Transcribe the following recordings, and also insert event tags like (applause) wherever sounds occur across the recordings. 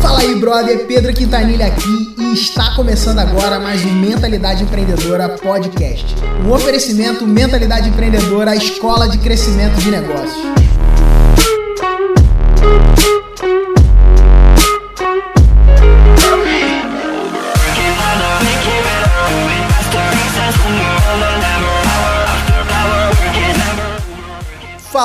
Fala aí, brother, Pedro Quintanilha aqui e está começando agora mais um Mentalidade Empreendedora Podcast. Um oferecimento Mentalidade Empreendedora, a escola de crescimento de negócios.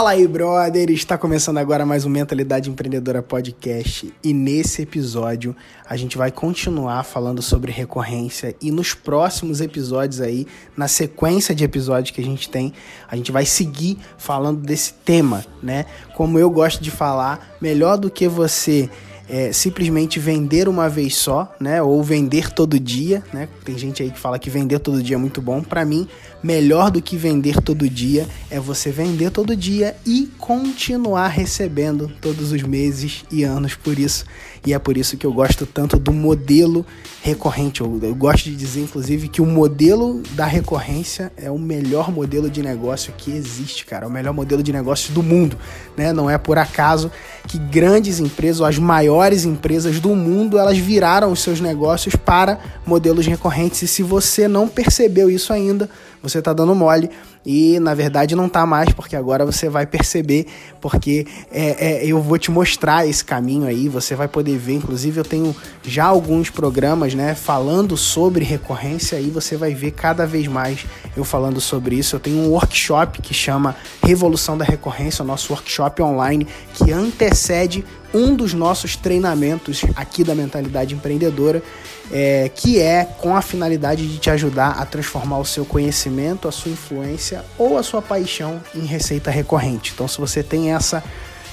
Fala aí, brother! Está começando agora mais um Mentalidade Empreendedora Podcast e nesse episódio a gente vai continuar falando sobre recorrência e nos próximos episódios aí, na sequência de episódios que a gente tem, a gente vai seguir falando desse tema, né? Como eu gosto de falar, melhor do que você é, simplesmente vender uma vez só, né? Ou vender todo dia, né? Tem gente aí que fala que vender todo dia é muito bom. Para mim, melhor do que vender todo dia é você vender todo dia e continuar recebendo todos os meses e anos por isso. E é por isso que eu gosto tanto do modelo recorrente. Eu, eu gosto de dizer, inclusive, que o modelo da recorrência é o melhor modelo de negócio que existe, cara. É o melhor modelo de negócio do mundo, né? Não é por acaso que grandes empresas, ou as maiores empresas do mundo, elas viraram os seus negócios para modelos recorrentes. E se você não percebeu isso ainda, você está dando mole e na verdade não tá mais, porque agora você vai perceber, porque é, é, eu vou te mostrar esse caminho aí, você vai poder ver, inclusive eu tenho já alguns programas, né, falando sobre recorrência e você vai ver cada vez mais eu falando sobre isso. Eu tenho um workshop que chama Revolução da Recorrência, o nosso workshop online que antecede um dos nossos treinamentos aqui da mentalidade empreendedora, é, que é com a finalidade de te ajudar a transformar o seu conhecimento, a sua influência ou a sua paixão em receita recorrente. Então, se você tem essa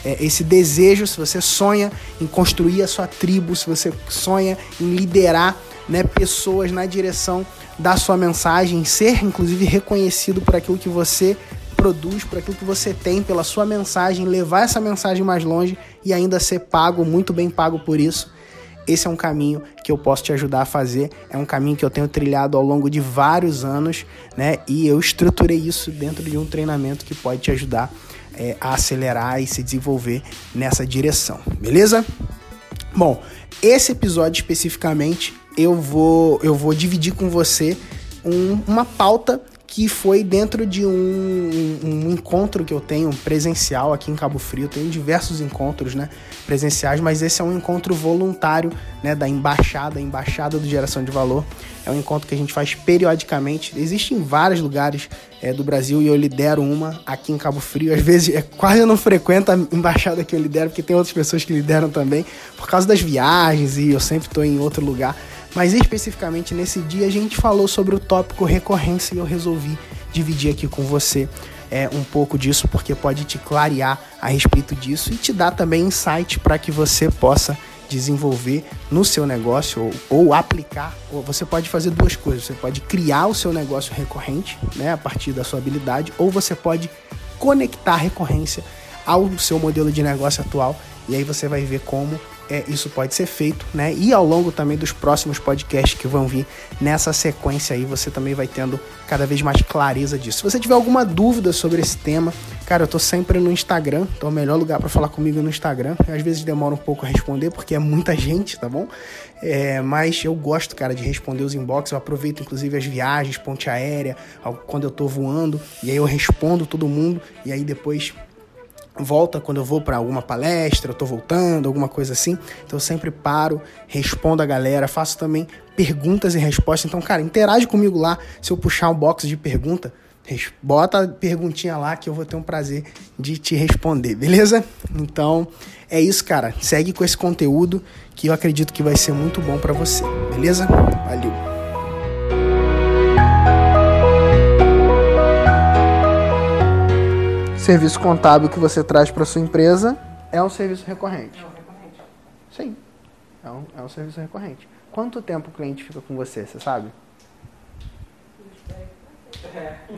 é, esse desejo, se você sonha em construir a sua tribo, se você sonha em liderar né, pessoas na direção da sua mensagem, ser inclusive reconhecido por aquilo que você produz, por aquilo que você tem, pela sua mensagem, levar essa mensagem mais longe e ainda ser pago, muito bem pago por isso. Esse é um caminho que eu posso te ajudar a fazer. É um caminho que eu tenho trilhado ao longo de vários anos, né? E eu estruturei isso dentro de um treinamento que pode te ajudar é, a acelerar e se desenvolver nessa direção, beleza? Bom, esse episódio especificamente eu vou eu vou dividir com você um, uma pauta que foi dentro de um, um, encontro que eu tenho presencial aqui em Cabo Frio. Eu tenho diversos encontros né, presenciais, mas esse é um encontro voluntário né, da Embaixada, Embaixada do Geração de Valor. É um encontro que a gente faz periodicamente. Existe em vários lugares é, do Brasil e eu lidero uma aqui em Cabo Frio. Às vezes é quase eu não frequento a embaixada que eu lidero, porque tem outras pessoas que lideram também, por causa das viagens e eu sempre estou em outro lugar. Mas especificamente nesse dia a gente falou sobre o tópico recorrência e eu resolvi dividir aqui com você é, um pouco disso, porque pode te clarear a respeito disso e te dar também insight para que você possa desenvolver no seu negócio ou, ou, aplicar. Ou você pode fazer duas coisas. Você pode criar o seu negócio recorrente, né, a partir da sua habilidade, ou você pode conectar a recorrência ao seu modelo de negócio atual e aí você vai ver como é, isso pode ser feito, né? E ao longo também dos próximos podcasts que vão vir nessa sequência aí, você também vai tendo cada vez mais clareza disso. Se você tiver alguma dúvida sobre esse tema, cara, eu tô sempre no Instagram, então é o melhor lugar para falar comigo no Instagram. Às vezes demora um pouco a responder, porque é muita (laughs) gente, tá bom? É, mas eu gosto, cara, de responder os inbox. Eu aproveito, inclusive, as viagens, ponte aérea, quando eu tô voando, e aí eu respondo todo mundo, e aí depois volta quando eu vou para alguma palestra, eu tô voltando, alguma coisa assim. Então eu sempre paro, respondo a galera, faço também perguntas e respostas. Então, cara, interage comigo lá. Se eu puxar um box de pergunta, bota a perguntinha lá que eu vou ter um prazer de te responder, beleza? Então, é isso, cara. Segue com esse conteúdo que eu acredito que vai ser muito bom para você, beleza? Valeu. Serviço contábil que você traz para sua empresa é um serviço recorrente. É um recorrente. Sim. É um, é um serviço recorrente. Quanto tempo o cliente fica com você, você sabe?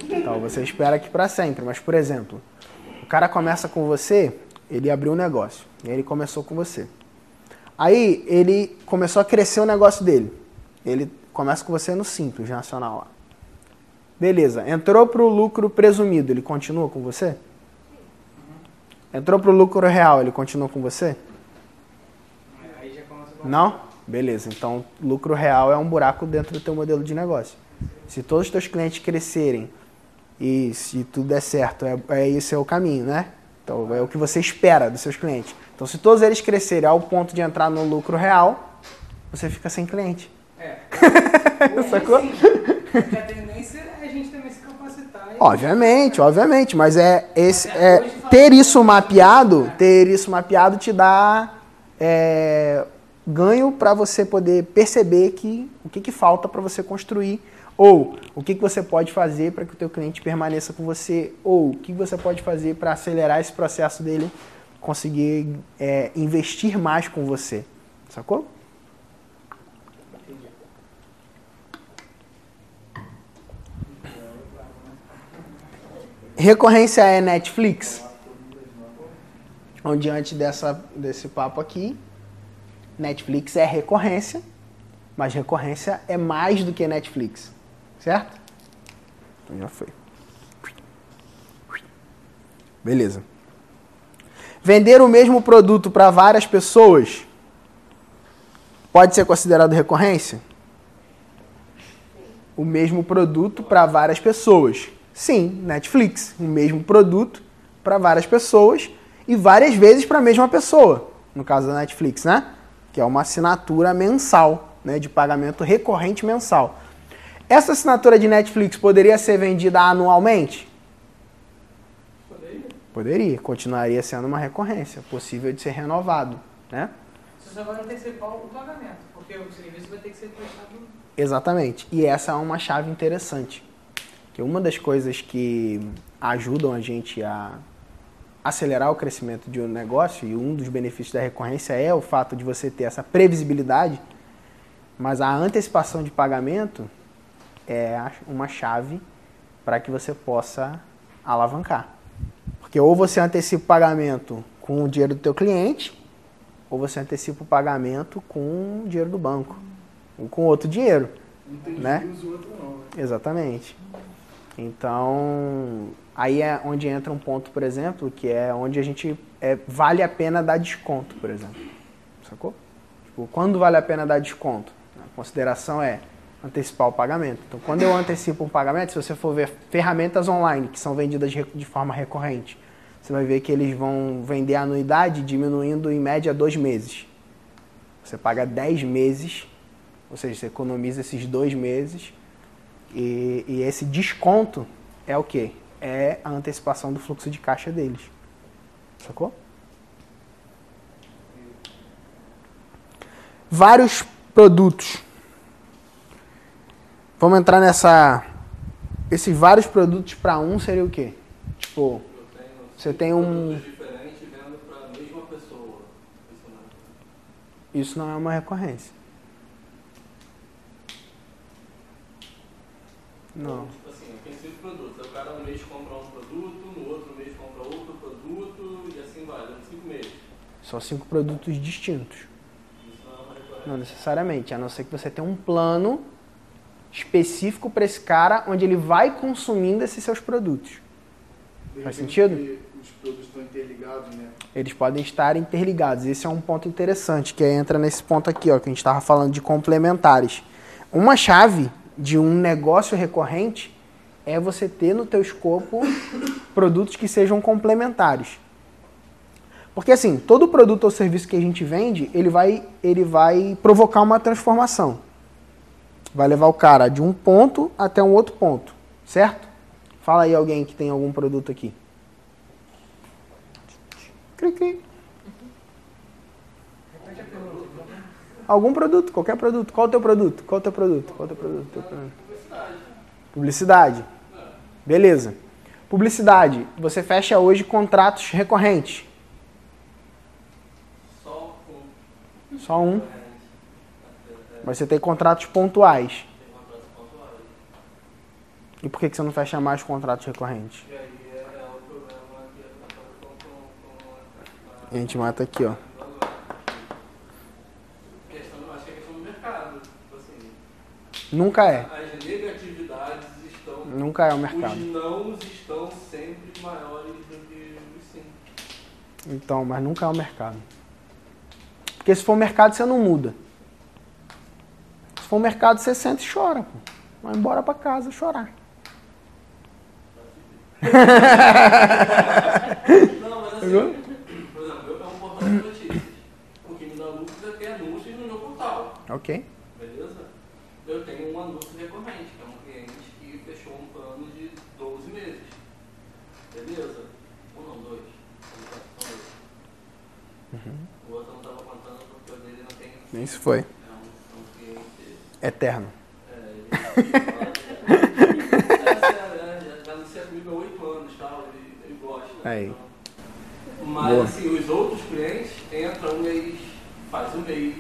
Então, você espera que para sempre. Mas, por exemplo, o cara começa com você, ele abriu um negócio. E ele começou com você. Aí, ele começou a crescer o negócio dele. Ele começa com você no Simples Nacional. Beleza. Entrou para o lucro presumido, ele continua com você? Entrou para o lucro real, ele continua com você? Aí já começa a Não? Beleza. Então, lucro real é um buraco dentro do teu modelo de negócio. Se todos os teus clientes crescerem e se tudo der certo, é, é esse é o caminho, né? Então, é o que você espera dos seus clientes. Então, se todos eles crescerem ao ponto de entrar no lucro real, você fica sem cliente. É. (laughs) Sacou? Sim, porque a tendência é a gente também se capacitar. e- Obviamente, obviamente, mas é esse é, ter isso mapeado, ter isso mapeado te dá é, ganho para você poder perceber que o que, que falta para você construir ou o que, que você pode fazer para que o teu cliente permaneça com você ou o que você pode fazer para acelerar esse processo dele conseguir é, investir mais com você, sacou? Recorrência é Netflix? Então, diante dessa, desse papo aqui, Netflix é recorrência, mas recorrência é mais do que Netflix, certo? Então já foi. Beleza. Vender o mesmo produto para várias pessoas pode ser considerado recorrência? O mesmo produto para várias pessoas. Sim, Netflix, o mesmo produto para várias pessoas e várias vezes para a mesma pessoa. No caso da Netflix, né? Que é uma assinatura mensal, né, de pagamento recorrente mensal. Essa assinatura de Netflix poderia ser vendida anualmente? Poderia. Poderia, continuaria sendo uma recorrência, possível de ser renovado, né? Você só vai antecipar o pagamento, porque o serviço vai ter que ser prestado. Exatamente. E essa é uma chave interessante. Que uma das coisas que ajudam a gente a acelerar o crescimento de um negócio e um dos benefícios da recorrência é o fato de você ter essa previsibilidade, mas a antecipação de pagamento é uma chave para que você possa alavancar. Porque ou você antecipa o pagamento com o dinheiro do teu cliente, ou você antecipa o pagamento com o dinheiro do banco, ou com outro dinheiro. Tem Né? outro não. Né? Exatamente. Então, aí é onde entra um ponto, por exemplo, que é onde a gente é, vale a pena dar desconto, por exemplo. Sacou? Tipo, quando vale a pena dar desconto? A consideração é antecipar o pagamento. Então, quando eu antecipo um pagamento, se você for ver ferramentas online que são vendidas de forma recorrente, você vai ver que eles vão vender a anuidade diminuindo em média dois meses. Você paga 10 meses, ou seja, você economiza esses dois meses e, e esse desconto é o quê? É a antecipação do fluxo de caixa deles. Sacou? Vários produtos. Vamos entrar nessa. Esses vários produtos para um seria o quê? Tipo, tenho você tem um. produtos diferentes vendo para a mesma pessoa. Isso não. Isso não é uma recorrência. Não. Tipo assim, eu tenho cinco produtos. O cara no mês compra um produto, no outro mês compra outro produto e assim vai, durante cinco meses. São cinco produtos distintos. Isso não é uma recorrência. Não necessariamente, a não ser que você tenha um plano específico para esse cara, onde ele vai consumindo esses seus produtos. De Faz sentido? porque Os produtos estão interligados, né? Eles podem estar interligados. Esse é um ponto interessante, que entra nesse ponto aqui, ó, que a gente estava falando de complementares. Uma chave de um negócio recorrente é você ter no teu escopo produtos que sejam complementares. Porque assim, todo produto ou serviço que a gente vende, ele vai, ele vai provocar uma transformação. Vai levar o cara de um ponto até um outro ponto, certo? Fala aí alguém que tem algum produto aqui. Cri, cri. Repete a pergunta. Algum produto, qualquer produto. Qual o teu produto? Qual o teu produto? Qual o teu produto? Publicidade. Beleza. Publicidade. Você fecha hoje contratos recorrentes. Só um. Mas você tem contratos pontuais. E por que você não fecha mais contratos recorrentes? E A gente mata aqui, ó. questão, acho que é questão do mercado. Tipo assim, Nunca é. as negatividades estão Nunca é o mercado. Os não estão sempre maiores do que os sim. Então, mas nunca é o mercado. Porque se for o mercado, você não muda. Se for o mercado, você senta e chora, pô. Vai embora pra casa chorar. (laughs) Não, mas assim, por exemplo, eu é um portal de notícias. O que me dá lucro é ter anúncios no meu portal. Ok. Beleza? Eu tenho um anúncio recorrente, que é um cliente que fechou um plano de 12 meses. Beleza? Um não, dois. São dois. Uhum. O outro eu não estava contando porque o dele não tem. Nem se foi. É um, é um cliente. Eterno. É, ele é, sério, é, já, já anuncia comigo há 8 anos tal, ele, ele gosta. Aí. Mas Boa. assim, os outros clientes entram um mês, faz um mês,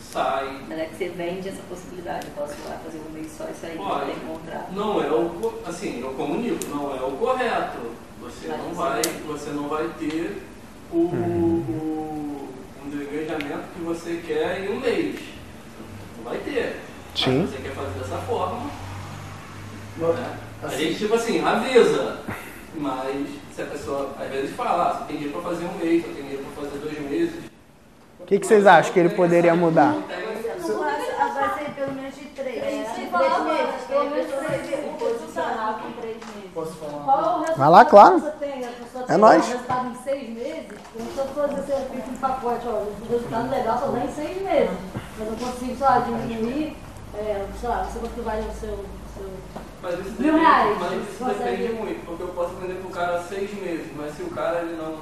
sai. Mas é que você vende essa possibilidade. Eu posso ir lá fazer um mês só e sair, não Pode. tem contrato. Não é o assim, eu comunico, não é o correto. Você Mas não vai, você não vai ter o, o um engajamento que você quer em um mês. Não vai ter. Sim. Mas você quer fazer dessa forma. Mas, né? A assim, gente tipo assim, avisa. Mas se a pessoa às vezes fala, ah, você tem dinheiro para fazer um mês, você tem dinheiro para fazer dois meses. O que, que vocês acham que ele poderia mudar? Não tem- Vai ser pelo menos de três. É, Três três meses. Pelo menos meses. três meses. O posicional com três meses. posso falar uma Qual é o coisa? resultado Vai lá, claro. que você tem? A pessoa É tem nóis. o resultado em seis meses. Eu fiz um pacote, ó, o resultado legal só dá em seis meses. Mas eu consigo, sei lá, diminuir, é, sei lá, você quanto vale o seu... seu... Mas isso Mil depende, reais, mas isso depende muito, porque eu posso vender para o cara seis meses, mas se o cara ele não,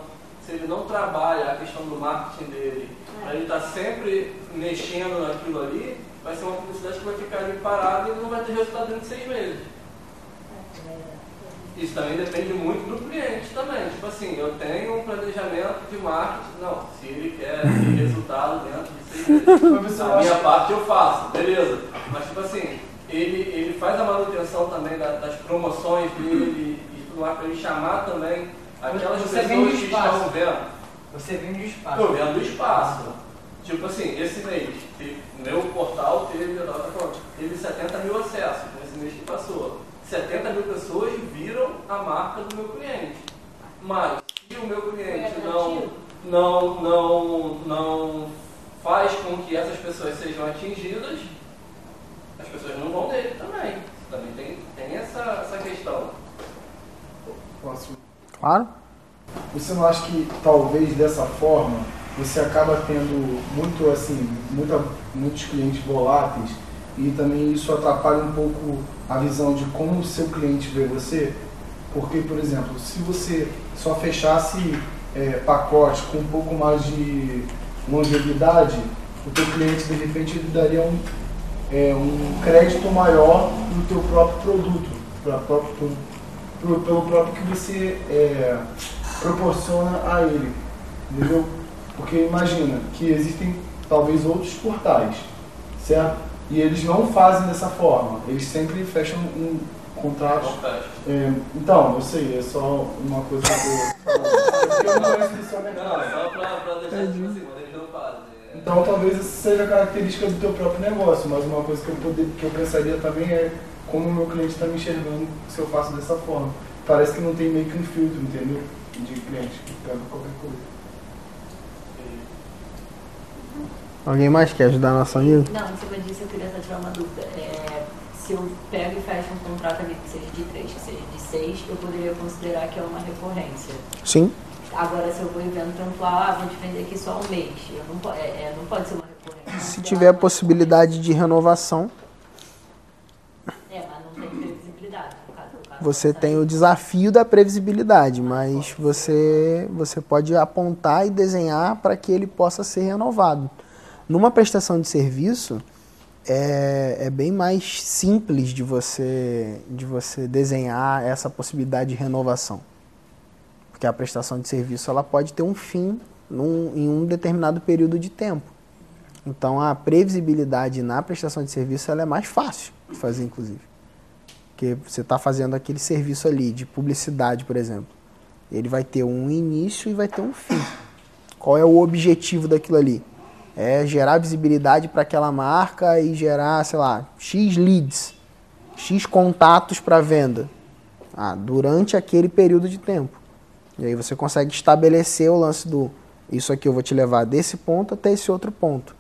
se ele não trabalha a questão do marketing dele, É. ele está sempre mexendo naquilo ali, vai ser uma publicidade que vai ficar ali parada e não vai ter resultado dentro de seis meses. Isso também depende muito do cliente também. Tipo assim, eu tenho um planejamento de marketing, não, se ele quer ter (laughs) resultado dentro de seis (laughs) meses. A minha parte eu faço, beleza. Mas tipo assim, ele, ele faz a manutenção também da- das promoções dele e tudo mais, para ele chamar também aquelas Você pessoas que estão vendo. Você vende o espaço. Eu vendo espaço. Tipo assim, esse mês, meu portal teve, teve 70 mil acessos nesse mês que passou. 70 mil pessoas viram a marca do meu cliente. Mas se o meu cliente Foi não, atrativo? não, não, não faz com que essas pessoas sejam atingidas, as pessoas não vão dele também. Também tem, tem essa, essa questão. Posso Claro. Você não acha que talvez dessa forma você acaba tendo muito assim, muita, muitos clientes voláteis e também isso atrapalha um pouco a visão de como o seu cliente vê você? Porque, por exemplo, se você só fechasse é, pacotes com um pouco mais de longevidade, o teu cliente de repente ele daria um, é, um crédito maior no teu próprio produto, pra pro- pro- pelo próprio que você é, proporciona a ele, entendeu? Porque imagina que existem talvez outros portais, certo? E eles não fazem dessa forma, eles sempre fecham um contrato. Não fecha. É, então, eu sei, é só uma coisa que eu. Porque eu não conheço do seu Não, mercado. só pra, pra deixar tipo assim, mas eles não fazem. É- Então talvez essa seja a característica do teu próprio negócio, mas uma coisa que eu, poder, que eu pensaria também é como o meu cliente está me enxergando se eu faço dessa forma. Parece que não tem meio que um filtro, entendeu? De cliente que pega qualquer coisa. Alguém mais quer ajudar nosso amigo? Não, em cima disso eu queria só tirar uma dúvida. É, se eu pego e fecho um contrato ali que seja de 3, que seja de 6, eu poderia considerar que é uma recorrência. Sim. Agora, se eu vou invento pontual, ah, vou te vender aqui só um mês. Eu não, é, é, não pode ser uma recorrência. Se tiver a possibilidade de renovação, É, mas não tem previsibilidade. No caso, o caso você tem o desafio da previsibilidade, mas você, você pode apontar e desenhar para que ele possa ser renovado. Numa prestação de serviço, é, é bem mais simples de você, de você desenhar essa possibilidade de renovação. Porque a prestação de serviço ela pode ter um fim num, em um determinado período de tempo. Então a previsibilidade na prestação de serviço ela é mais fácil de fazer, inclusive. Porque você está fazendo aquele serviço ali de publicidade, por exemplo. Ele vai ter um início e vai ter um fim. Qual é o objetivo daquilo ali? É gerar visibilidade para aquela marca e gerar, sei lá, X leads. X contatos para venda. Ah, durante aquele período de tempo. E aí você consegue estabelecer o lance do isso aqui eu vou te levar desse ponto até esse outro ponto.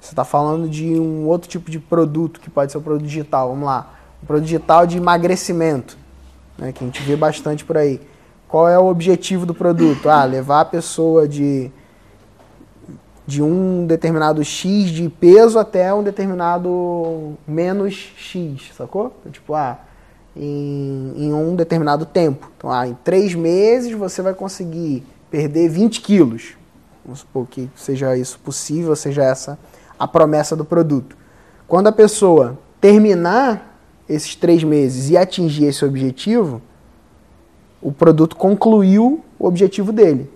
Você está falando de um outro tipo de produto que pode ser o produto digital. Vamos lá. O produto digital de emagrecimento, né, que a gente vê bastante por aí. Qual é o objetivo do produto? Ah, levar a pessoa de, de um determinado X de peso até um determinado menos X, sacou? Tipo, ah, em, em um determinado tempo. Então, ah, em três meses você vai conseguir perder 20 quilos. Vamos supor que seja isso possível, seja essa a promessa do produto. Quando a pessoa terminar esses três meses e atingir esse objetivo, o produto concluiu o objetivo dele.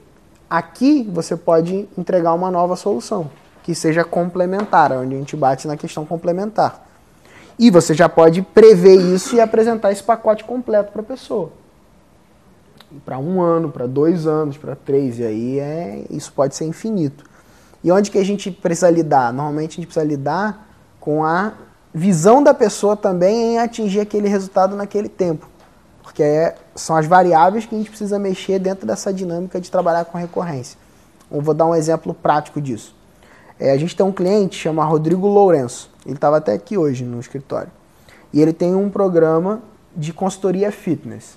Aqui você pode entregar uma nova solução, que seja complementar, onde a gente bate na questão complementar. E você já pode prever isso e apresentar esse pacote completo para a pessoa. Para um ano, para dois anos, para três, e aí é, isso pode ser infinito. E onde que a gente precisa lidar? Normalmente a gente precisa lidar com a visão da pessoa também em atingir aquele resultado naquele tempo. Porque é, são as variáveis que a gente precisa mexer dentro dessa dinâmica de trabalhar com recorrência. Eu vou dar um exemplo prático disso. É, a gente tem um cliente chama Rodrigo Lourenço. Ele estava até aqui hoje no escritório. E ele tem um programa de consultoria fitness.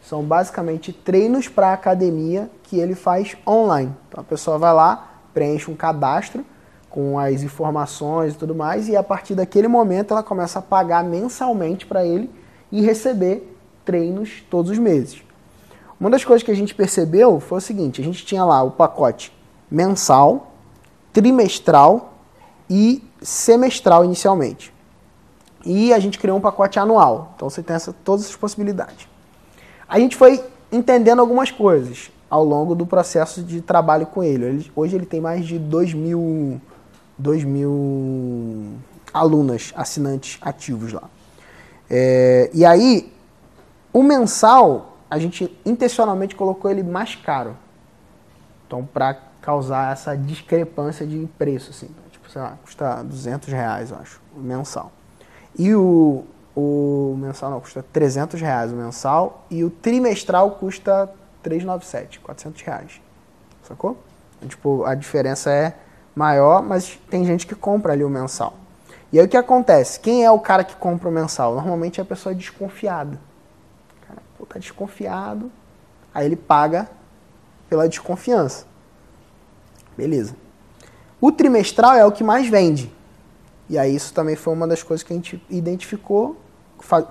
São basicamente treinos para academia que ele faz online. Então a pessoa vai lá, preenche um cadastro com as informações e tudo mais, e a partir daquele momento ela começa a pagar mensalmente para ele e receber treinos todos os meses. Uma das coisas que a gente percebeu foi o seguinte: a gente tinha lá o pacote mensal, trimestral e semestral inicialmente. E a gente criou um pacote anual. Então você tem essa, todas essas possibilidades. A gente foi entendendo algumas coisas ao longo do processo de trabalho com ele. ele hoje ele tem mais de 2 mil, 2 mil alunas, assinantes ativos lá. É, e aí, o mensal, a gente intencionalmente colocou ele mais caro. Então, para causar essa discrepância de preço, assim sei lá, custa 200 reais, eu acho, mensal. E o, o mensal não, custa 300 reais o mensal e o trimestral custa 397, 400 reais. Sacou? Então, tipo, a diferença é maior, mas tem gente que compra ali o mensal. E aí o que acontece? Quem é o cara que compra o mensal? Normalmente é a pessoa desconfiada. Pô, tá desconfiado. Aí ele paga pela desconfiança. Beleza. O trimestral é o que mais vende. E aí isso também foi uma das coisas que a gente identificou.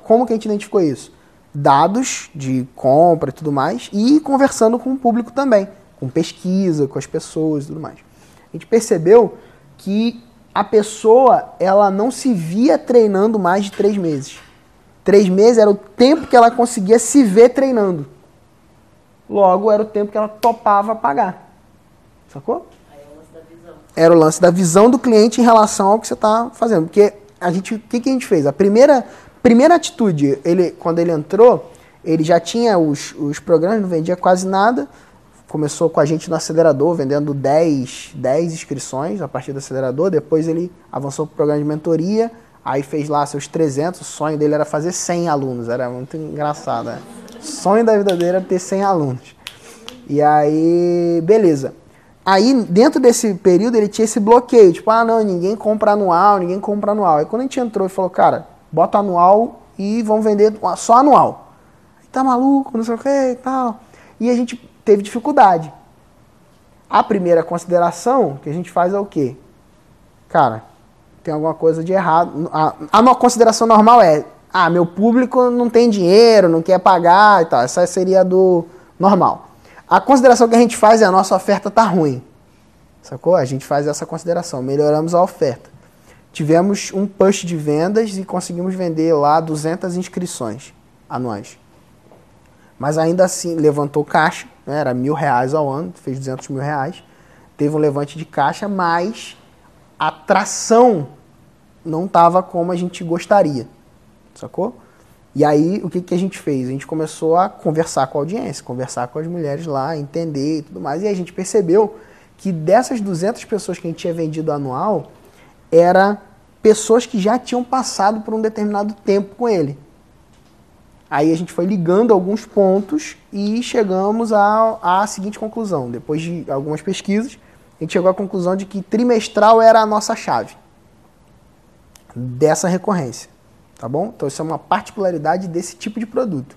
Como que a gente identificou isso? Dados de compra e tudo mais, e conversando com o público também, com pesquisa, com as pessoas e tudo mais. A gente percebeu que a pessoa ela não se via treinando mais de três meses. Três meses era o tempo que ela conseguia se ver treinando. Logo, era o tempo que ela topava pagar. Sacou? era o lance da visão do cliente em relação ao que você está fazendo. Porque a gente, o que, que a gente fez? A primeira, primeira atitude, ele, quando ele entrou, ele já tinha os, os programas, não vendia quase nada. Começou com a gente no acelerador, vendendo 10, 10 inscrições a partir do acelerador. Depois ele avançou para o programa de mentoria. Aí fez lá seus 300. O sonho dele era fazer 100 alunos. Era muito engraçado. Né? Sonho da vida dele era ter 100 alunos. E aí, beleza. Aí, dentro desse período, ele tinha esse bloqueio, tipo, ah, não, ninguém compra anual, ninguém compra anual. Aí quando a gente entrou e falou, cara, bota anual e vamos vender só anual. Aí tá maluco, não sei o que e tal. E a gente teve dificuldade. A primeira consideração que a gente faz é o quê? Cara, tem alguma coisa de errado. A, a consideração normal é, ah, meu público não tem dinheiro, não quer pagar e tal. Essa seria a do normal. A consideração que a gente faz é a nossa oferta tá ruim. Sacou? A gente faz essa consideração. Melhoramos a oferta. Tivemos um push de vendas e conseguimos vender lá 200 inscrições anuais. Mas ainda assim, levantou caixa, né? era mil reais ao ano, fez 200 mil reais. Teve um levante de caixa, mas a tração não estava como a gente gostaria. Sacou? E aí, o que, que a gente fez? A gente começou a conversar com a audiência, conversar com as mulheres lá, entender e tudo mais. E a gente percebeu que dessas 200 pessoas que a gente tinha vendido anual, era pessoas que já tinham passado por um determinado tempo com ele. Aí a gente foi ligando alguns pontos e chegamos à, à seguinte conclusão. Depois de algumas pesquisas, gente chegou à conclusão de que trimestral era a nossa chave dessa recorrência. Tá bom? Então isso é uma particularidade desse tipo de produto.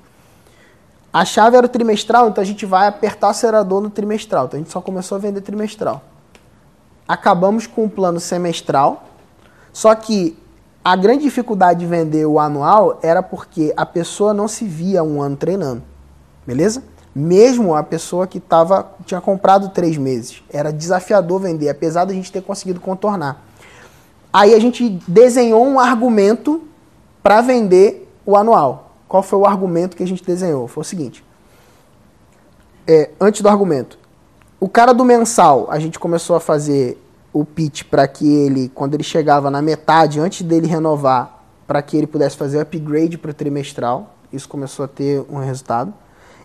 A chave era o trimestral, então a gente vai apertar o acelerador no trimestral. Então a gente só começou a vender trimestral. Acabamos com o plano semestral, só que a grande dificuldade de vender o anual era porque a pessoa não se via um ano treinando. Beleza? Mesmo a pessoa que tava, tinha comprado três meses. Era desafiador vender, apesar da gente ter conseguido contornar. Aí a gente desenhou um argumento para vender o anual. Qual foi o argumento que a gente desenhou? Foi o seguinte. É, antes do argumento. O cara do mensal, a gente começou a fazer o pitch para que ele, quando ele chegava na metade, antes dele renovar, para que ele pudesse fazer o upgrade para o trimestral. Isso começou a ter um resultado.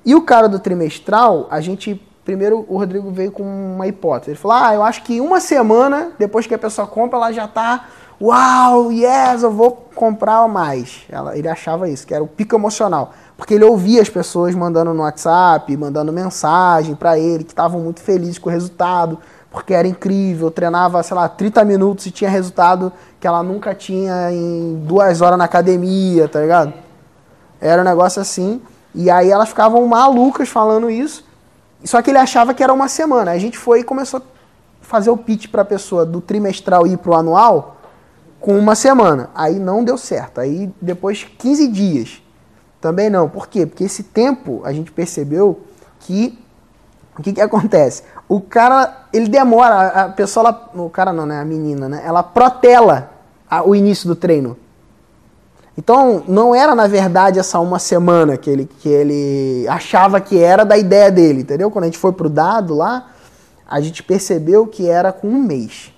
E o cara do trimestral, a gente. Primeiro, o Rodrigo veio com uma hipótese. Ele falou: Ah, eu acho que uma semana depois que a pessoa compra, ela já está Uau, yes, eu vou comprar mais. Ela, ele achava isso, que era o pico emocional. Porque ele ouvia as pessoas mandando no WhatsApp, mandando mensagem para ele, que estavam muito felizes com o resultado, porque era incrível. Treinava, sei lá, 30 minutos e tinha resultado que ela nunca tinha em duas horas na academia, tá ligado? Era um negócio assim. E aí elas ficavam malucas falando isso. Só que ele achava que era uma semana. A gente foi e começou a fazer o pitch para a pessoa do trimestral ir para o anual com uma semana. Aí não deu certo. Aí depois 15 dias. Também não. Por quê? Porque esse tempo a gente percebeu que o que, que acontece? O cara, ele demora, a pessoa, ela, o cara não, né? A menina, né? Ela protela a, o início do treino. Então, não era na verdade essa uma semana que ele, que ele achava que era da ideia dele, entendeu? Quando a gente foi pro dado lá, a gente percebeu que era com um mês.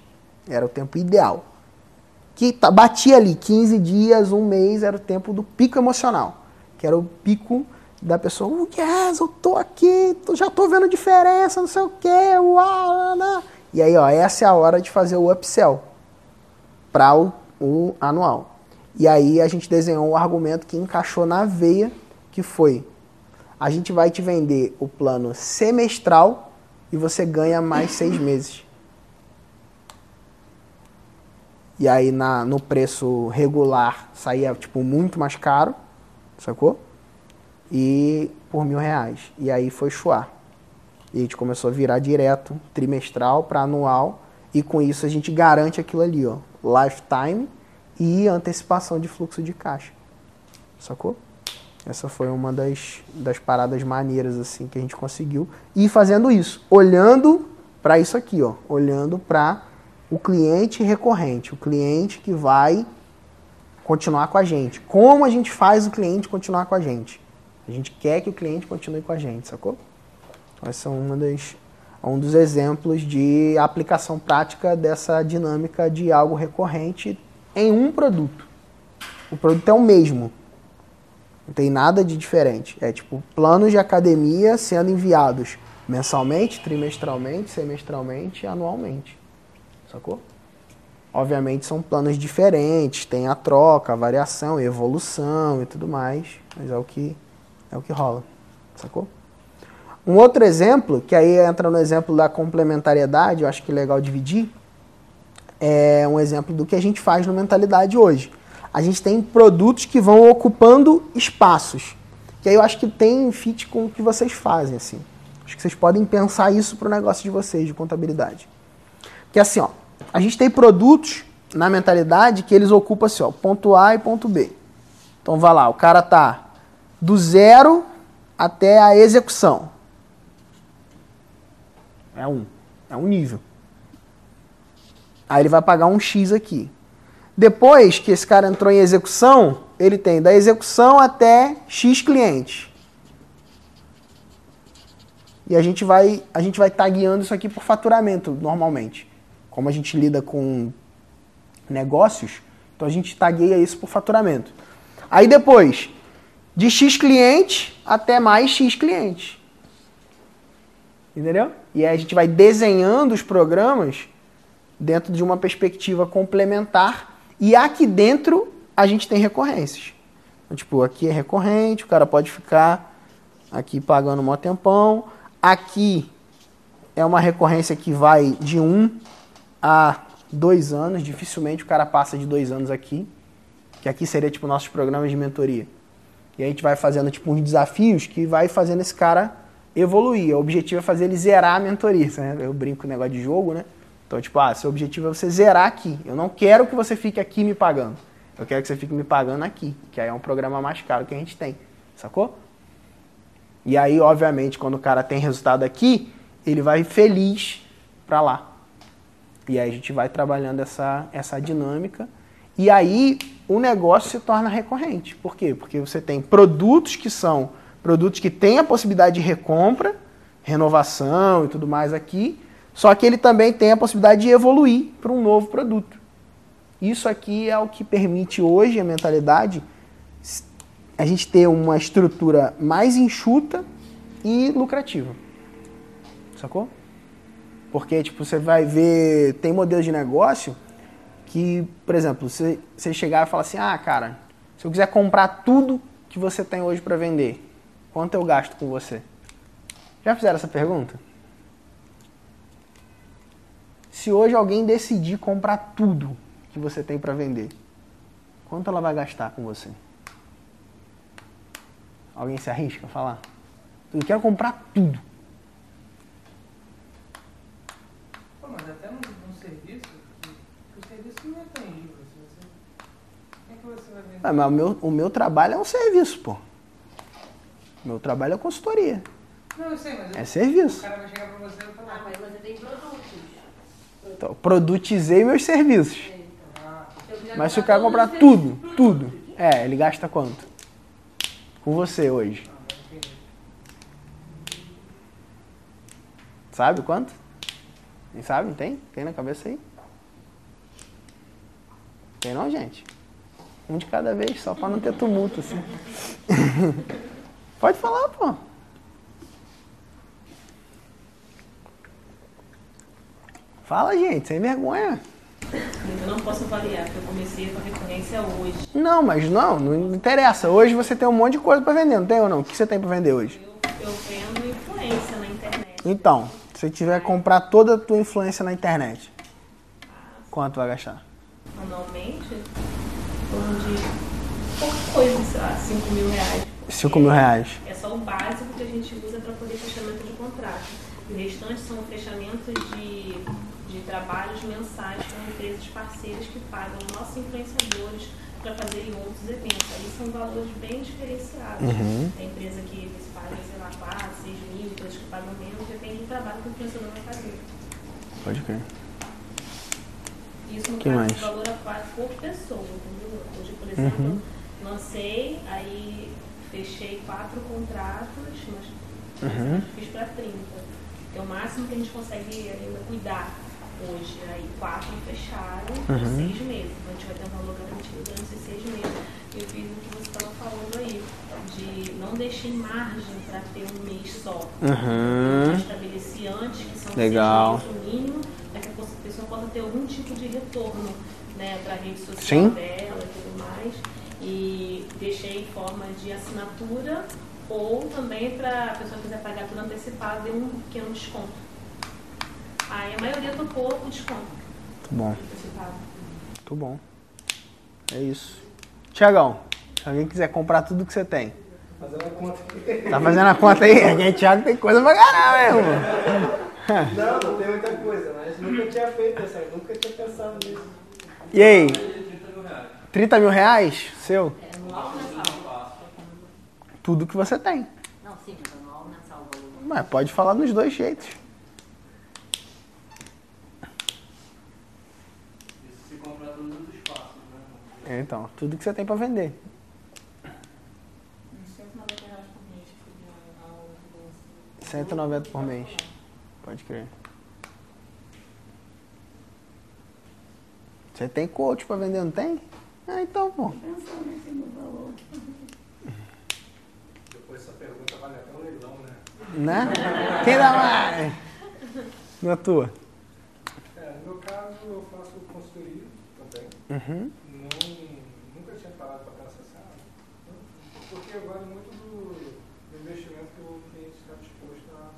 Era o tempo ideal que tá, batia ali 15 dias, um mês, era o tempo do pico emocional, que era o pico da pessoa, oh, yes, eu tô aqui, já tô vendo diferença, não sei o que, uau, não. E aí, ó, essa é a hora de fazer o upsell para o, o anual. E aí a gente desenhou um argumento que encaixou na veia, que foi, a gente vai te vender o plano semestral e você ganha mais seis meses. E aí na, no preço regular saía tipo muito mais caro, sacou? E por mil reais. E aí foi chuar. E a gente começou a virar direto, trimestral para anual. E com isso a gente garante aquilo ali, ó. Lifetime e antecipação de fluxo de caixa. Sacou? Essa foi uma das, das paradas maneiras assim que a gente conseguiu. E fazendo isso, olhando para isso aqui, ó. Olhando para o cliente recorrente, o cliente que vai continuar com a gente. Como a gente faz o cliente continuar com a gente? A gente quer que o cliente continue com a gente, sacou? Então, esse é uma das, um dos exemplos de aplicação prática dessa dinâmica de algo recorrente em um produto. O produto é o mesmo. Não tem nada de diferente. É tipo planos de academia sendo enviados mensalmente, trimestralmente, semestralmente, anualmente sacou? Obviamente são planos diferentes, tem a troca, a variação, a evolução e tudo mais, mas é o que é o que rola, sacou? Um outro exemplo, que aí entra no exemplo da complementariedade, eu acho que é legal dividir, é um exemplo do que a gente faz no mentalidade hoje. A gente tem produtos que vão ocupando espaços. Que aí eu acho que tem fit com o que vocês fazem, assim. Acho que vocês podem pensar isso para o negócio de vocês, de contabilidade. Que assim, ó, a gente tem produtos na mentalidade que eles ocupam assim, ó, ponto A e ponto B. Então vai lá, o cara tá do zero até a execução. É um. É um nível. Aí ele vai pagar um X aqui. Depois que esse cara entrou em execução, ele tem da execução até X clientes. E a gente vai a gente vai tagueando isso aqui por faturamento normalmente como a gente lida com negócios, então a gente tagueia isso por faturamento. Aí depois, de X clientes até mais X clientes. Entendeu? E aí a gente vai desenhando os programas dentro de uma perspectiva complementar E aqui dentro a gente tem recorrências. Então, tipo, aqui é recorrente, o cara pode ficar aqui pagando um tempão. Aqui é uma recorrência que vai de um a dois anos. Dificilmente o cara passa de dois anos aqui. Que aqui seria tipo nossos programas de mentoria. E a gente vai fazendo tipo uns desafios que vai fazendo esse cara evoluir. O objetivo é fazer ele zerar a mentoria. Né? Eu brinco com o negócio de jogo, né? Então, tipo, ah, seu objetivo é você zerar aqui. Eu não quero que você fique aqui me pagando. Eu quero que você fique me pagando aqui, que aí é um programa mais caro que a gente tem. Sacou? E aí, obviamente, quando o cara tem resultado aqui, ele vai feliz para lá. E aí a gente vai trabalhando essa, essa dinâmica. E aí o negócio se torna recorrente. Por quê? Porque você tem produtos que são produtos que têm a possibilidade de recompra, renovação e tudo mais aqui, só que ele também tem a possibilidade de evoluir para um novo produto. Isso aqui é o que permite hoje a mentalidade a gente ter uma estrutura mais enxuta e lucrativa. Sacou? Porque, tipo, você vai ver, tem modelos de negócio que, por exemplo, você, você chegar e falar assim, ah, cara, se eu quiser comprar tudo que você tem hoje para vender, quanto eu gasto com você? Já fizeram essa pergunta? Se hoje alguém decidir comprar tudo que você tem para vender, quanto ela vai gastar com você? Alguém se arrisca a falar? Eu quero comprar tudo. Pô, mas até num, num serviço, que, que o serviço não é tangível. Se você, como é que você vai vender? Ah, mas o meu, o meu trabalho é um serviço, pô. Meu trabalho é consultoria. Não, eu sei, mas eu- É o serviço. cara vai chegar pra você e falar. Ah, mas você tem produtos. Então, produtizei meus serviços. Ah, Eu quiser Mas se o cara comprar tudo, tudo, é, ele gasta quanto? Com você hoje. Sabe quanto? Nem sabe? Tem? Tem na cabeça aí? Tem não, gente? Um de cada vez, só pra não ter tumulto, assim. (laughs) Pode falar, pô. Fala, gente, sem vergonha. Eu não posso avaliar, porque eu comecei com a recorrência hoje. Não, mas não, não interessa. Hoje você tem um monte de coisa pra vender, não tem ou não? O que você tem pra vender hoje? Eu, eu vendo influência na internet. Então, se você tiver que comprar toda a tua influência na internet, quanto vai gastar? Anualmente, em torno de pouca coisa, sei lá, 5 mil reais. 5 mil reais. É só o básico que a gente usa para poder fechamento de contrato. O restante são fechamentos de trabalhos mensais com empresas parceiras que pagam nossos influenciadores para fazerem outros eventos. Aí são valores bem diferenciados. Uhum. Tem empresa que eles pagam, sei lá, 4, 6 mil, outras que pagam menos, depende do trabalho que o influenciador vai fazer. Pode crer. Isso no Que caso mais? de valor a quatro por pessoa, entendeu? Hoje, por exemplo, Uhum. lancei, aí fechei quatro contratos, mas Uhum. fiz para 30. É o máximo que a gente consegue ainda cuidar hoje. Aí quatro fecharam Uhum. seis meses. Então a gente vai ter um valor garantido durante esses seis meses. Eu fiz o que você estava falando aí, de não deixei margem para ter um mês só. Uhum. Eu estabeleci antes, que são Legal. seis meses o mínimo, para que a pessoa possa ter algum tipo de retorno né, para a rede social Sim. dela e tudo mais. E deixei em forma de assinatura ou também para a pessoa quiser pagar tudo antecipado, dei um pequeno desconto. Aí a maioria topou o desconto Muito bom, antecipado. muito bom. É isso. Tiagão, se alguém quiser comprar tudo que você tem, Fazendo a conta aqui. tá fazendo a conta aí? Aqui, Thiago tem coisa pra caramba, meu irmão. (laughs) Não, não tem muita coisa, mas nunca tinha feito essa, nunca tinha pensado nisso. E aí, 30 mil reais. 30 mil reais? Seu? É anual ou mensal? Tudo que você tem. Não, sim, mas anual ou mensal o valor. Mas pode falar dos dois jeitos. Isso se comprar todos os espaços, né? É, Então, tudo que você tem pra vender. Uns 190 reais por mês que foi a outra 190 por mês. Pode crer. Você tem coach pra vender, não tem? Ah, então, pô. Depois essa pergunta vale até um leilão, né? Né? Quem dá mais? Na tua. É, no meu caso eu faço consultoria também. Uhum. porque muito do, do investimento que o cliente está disposto a,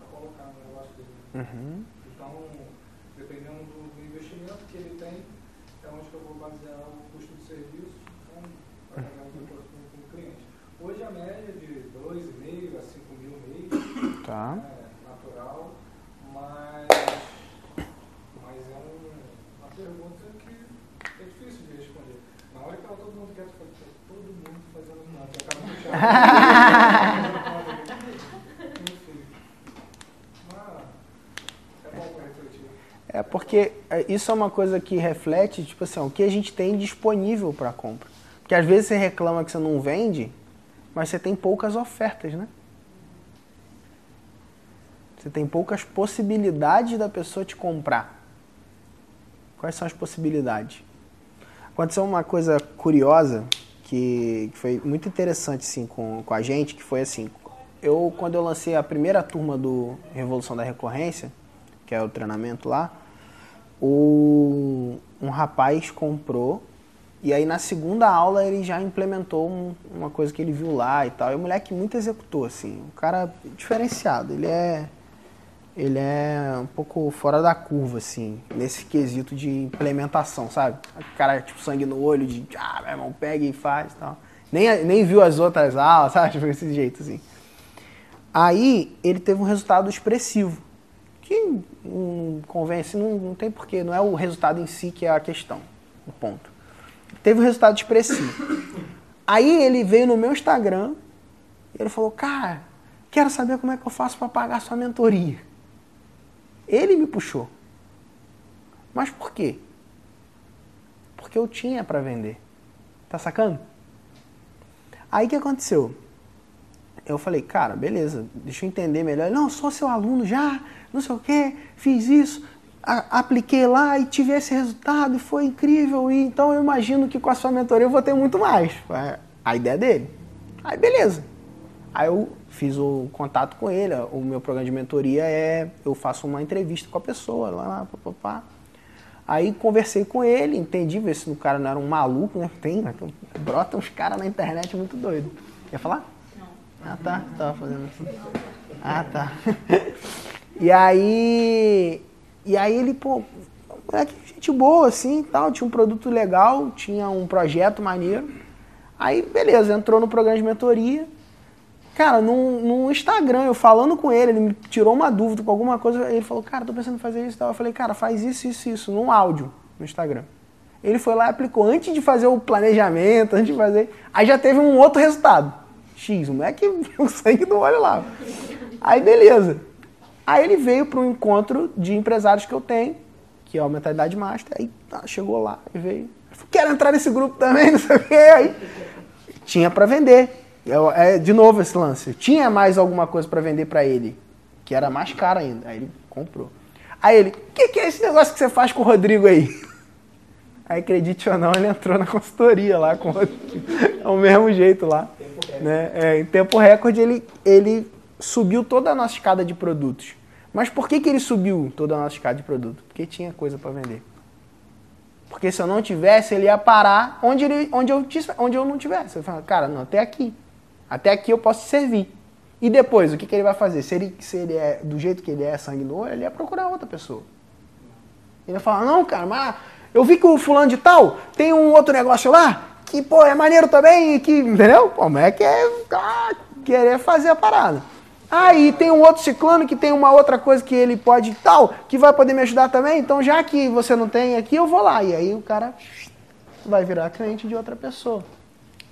a colocar no negócio dele. Uhum. É porque é, isso é uma coisa que reflete, tipo assim, o que a gente tem disponível para compra. Porque às vezes você reclama que você não vende, mas você tem poucas ofertas, né? Você tem poucas possibilidades da pessoa te comprar. Quais são as possibilidades? Aconteceu uma coisa curiosa que, que foi muito interessante assim, com, com a gente, que foi assim, eu quando eu lancei a primeira turma do Revolução da Recorrência, que é o treinamento lá, o, um rapaz comprou e aí na segunda aula ele já implementou um- uma coisa que ele viu lá e tal. E o moleque muito executou, assim, um cara diferenciado. Ele é ele é um pouco fora da curva, assim, nesse quesito de implementação, sabe? O cara, tipo, sangue no olho, de, ah, meu irmão, pega e faz e tal. Nem, nem viu as outras aulas, (laughs) sabe? Tipo, desse jeito, assim. Aí, ele teve um resultado expressivo, que não convence, não, não tem porquê, não é o resultado em si que é a questão, o ponto. Teve um resultado expressivo. Aí, ele veio no meu Instagram ele falou, cara, quero saber como é que eu faço para pagar sua mentoria. Ele me puxou. Mas por quê? Porque eu tinha para vender. Tá sacando? Aí que aconteceu? Eu falei, cara, beleza, deixa eu entender melhor. Não, sou seu aluno já, não sei o quê, fiz isso, a- apliquei lá e tive esse resultado foi incrível. E então eu imagino que com a sua mentoria eu vou ter muito mais. Foi a ideia dele. Aí beleza. Aí eu fiz o contato com ele. O meu programa de mentoria é eu faço uma entrevista com a pessoa lá, pá, pá, pá. Aí conversei com ele, entendi, ver se o cara não era um maluco, né? Tem, né? brota uns caras na internet muito doido. Quer falar? Ah, tá. Tava fazendo assim. Ah, tá. (laughs) e aí. E aí ele, pô, moleque, gente boa, assim tal. Tinha um produto legal, tinha um projeto maneiro. Aí, beleza, entrou no programa de mentoria. Cara, no, Instagram, eu falando com ele, ele me tirou uma dúvida com alguma coisa, ele falou, cara, tô pensando em fazer isso e tal. Eu falei, cara, faz isso, isso, isso, num áudio no Instagram. Ele foi lá e aplicou antes de fazer o planejamento, antes de fazer. Aí já teve um outro resultado. X, o moleque (laughs) o sangue do olho lá. Aí beleza. Aí ele veio para um encontro de empresários que eu tenho, que é o Mentalidade Master. Aí tá, chegou lá e veio. Quero entrar nesse grupo também, (laughs) não sei o quê. Aí tinha para vender. É, de novo esse lance. Tinha mais alguma coisa para vender para ele, que era mais caro ainda. Aí ele comprou. Aí ele, o que, que é esse negócio que você faz com o Rodrigo aí? (laughs) Aí, acredite ou não, ele entrou na consultoria lá com. É o mesmo jeito lá. Né? É, em tempo recorde, ele, ele subiu toda a nossa escada de produtos. Mas por que, que ele subiu toda a nossa escada de produtos? Porque tinha coisa para vender. Porque se eu não tivesse, ele ia parar onde, ele, onde, eu, onde eu não tivesse. Eu falo, cara, não, até aqui. Até aqui eu posso servir. E depois, o que, que ele vai fazer? Se ele, se ele é do jeito que ele é, sangue olho, ele ia procurar outra pessoa. Ele vai falar, não, cara, mas eu vi que o fulano de tal tem um outro negócio lá, que, pô, é maneiro também, que, entendeu? Mas é que é ah, querer fazer a parada. Ah, e tem um outro ciclano que tem uma outra coisa que ele pode tal, que vai poder me ajudar também, então já que você não tem aqui, eu vou lá. E aí o cara vai virar cliente de outra pessoa.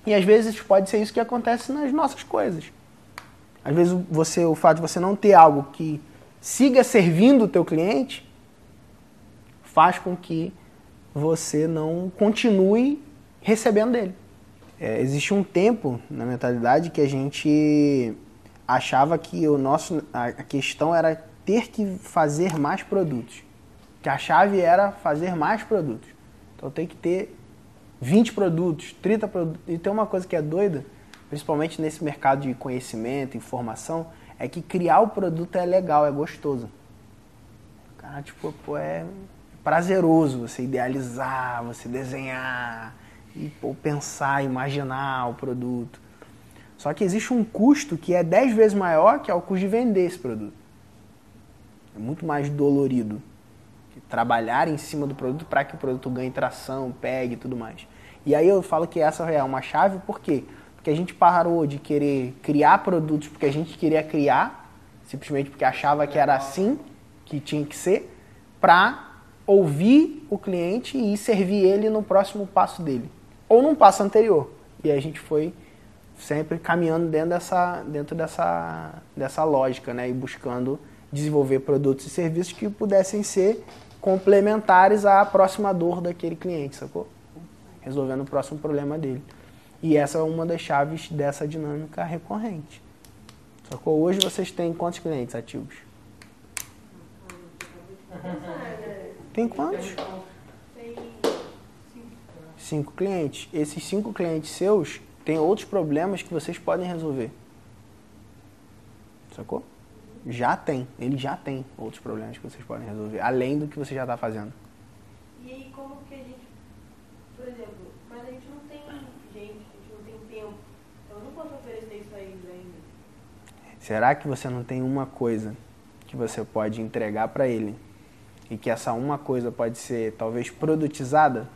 E às vezes pode ser isso que acontece nas nossas coisas. Às vezes você, o fato de você não ter algo que siga servindo o teu cliente faz com que você não continue recebendo dele. É, existe um tempo na mentalidade que a gente achava que o nosso, a questão era ter que fazer mais produtos. Que a chave era fazer mais produtos. Então tem que ter 20 produtos, 30 produtos. E tem uma coisa que é doida, principalmente nesse mercado de conhecimento, informação, é que criar o produto é legal, é gostoso. Cara, tipo, pô, é prazeroso você idealizar, você desenhar, e pô, pensar, imaginar o produto. Só que existe um custo que é 10 vezes maior, que é o custo de vender esse produto. muito mais dolorido trabalhar em cima do produto para que o produto ganhe tração, pegue e tudo mais. E aí eu falo que essa é uma chave, por quê? Porque a gente parou de querer criar produtos porque a gente queria criar, simplesmente porque achava que era assim que tinha que ser, para ouvir o cliente e servir ele no próximo passo dele, ou num passo anterior. E a gente foi sempre caminhando dentro dessa, dentro dessa, dessa lógica, né? E buscando desenvolver produtos e serviços que pudessem ser complementares à próxima dor daquele cliente, sacou? Resolvendo o próximo problema dele. E essa é uma das chaves dessa dinâmica recorrente. Sacou? Hoje vocês têm quantos clientes ativos? Tem quantos? Cinco clientes. Esses cinco clientes seus têm outros problemas que vocês podem resolver. Sacou? Já tem, ele já tem outros problemas que vocês podem resolver, além do que você já está fazendo. E aí, como que a gente, exemplo, mas a gente não tem gente, a gente não tem tempo, então eu não posso oferecer isso a eles ainda. Será que você não tem uma coisa que você pode entregar para ele e que essa uma coisa pode ser talvez produtizada?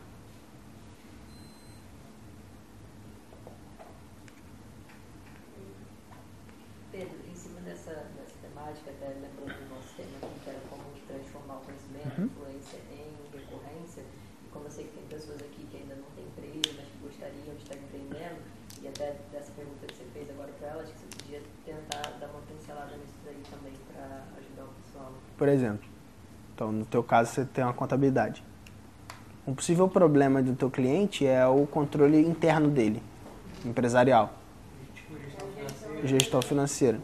Pedro, em cima dessa, dessa temática, até lembrando do nosso tema aqui, que era como transformar o conhecimento, Uhum. influência em recorrência, e como eu sei que tem pessoas aqui que ainda não têm emprego, mas que gostariam de estar empreendendo, e até dessa pergunta que você fez agora para elas, que você podia tentar dar uma pincelada nisso daí também para ajudar o pessoal. Por exemplo, então no teu caso você tem uma contabilidade. Um possível problema do teu cliente é o controle interno dele, empresarial, gestão financeira.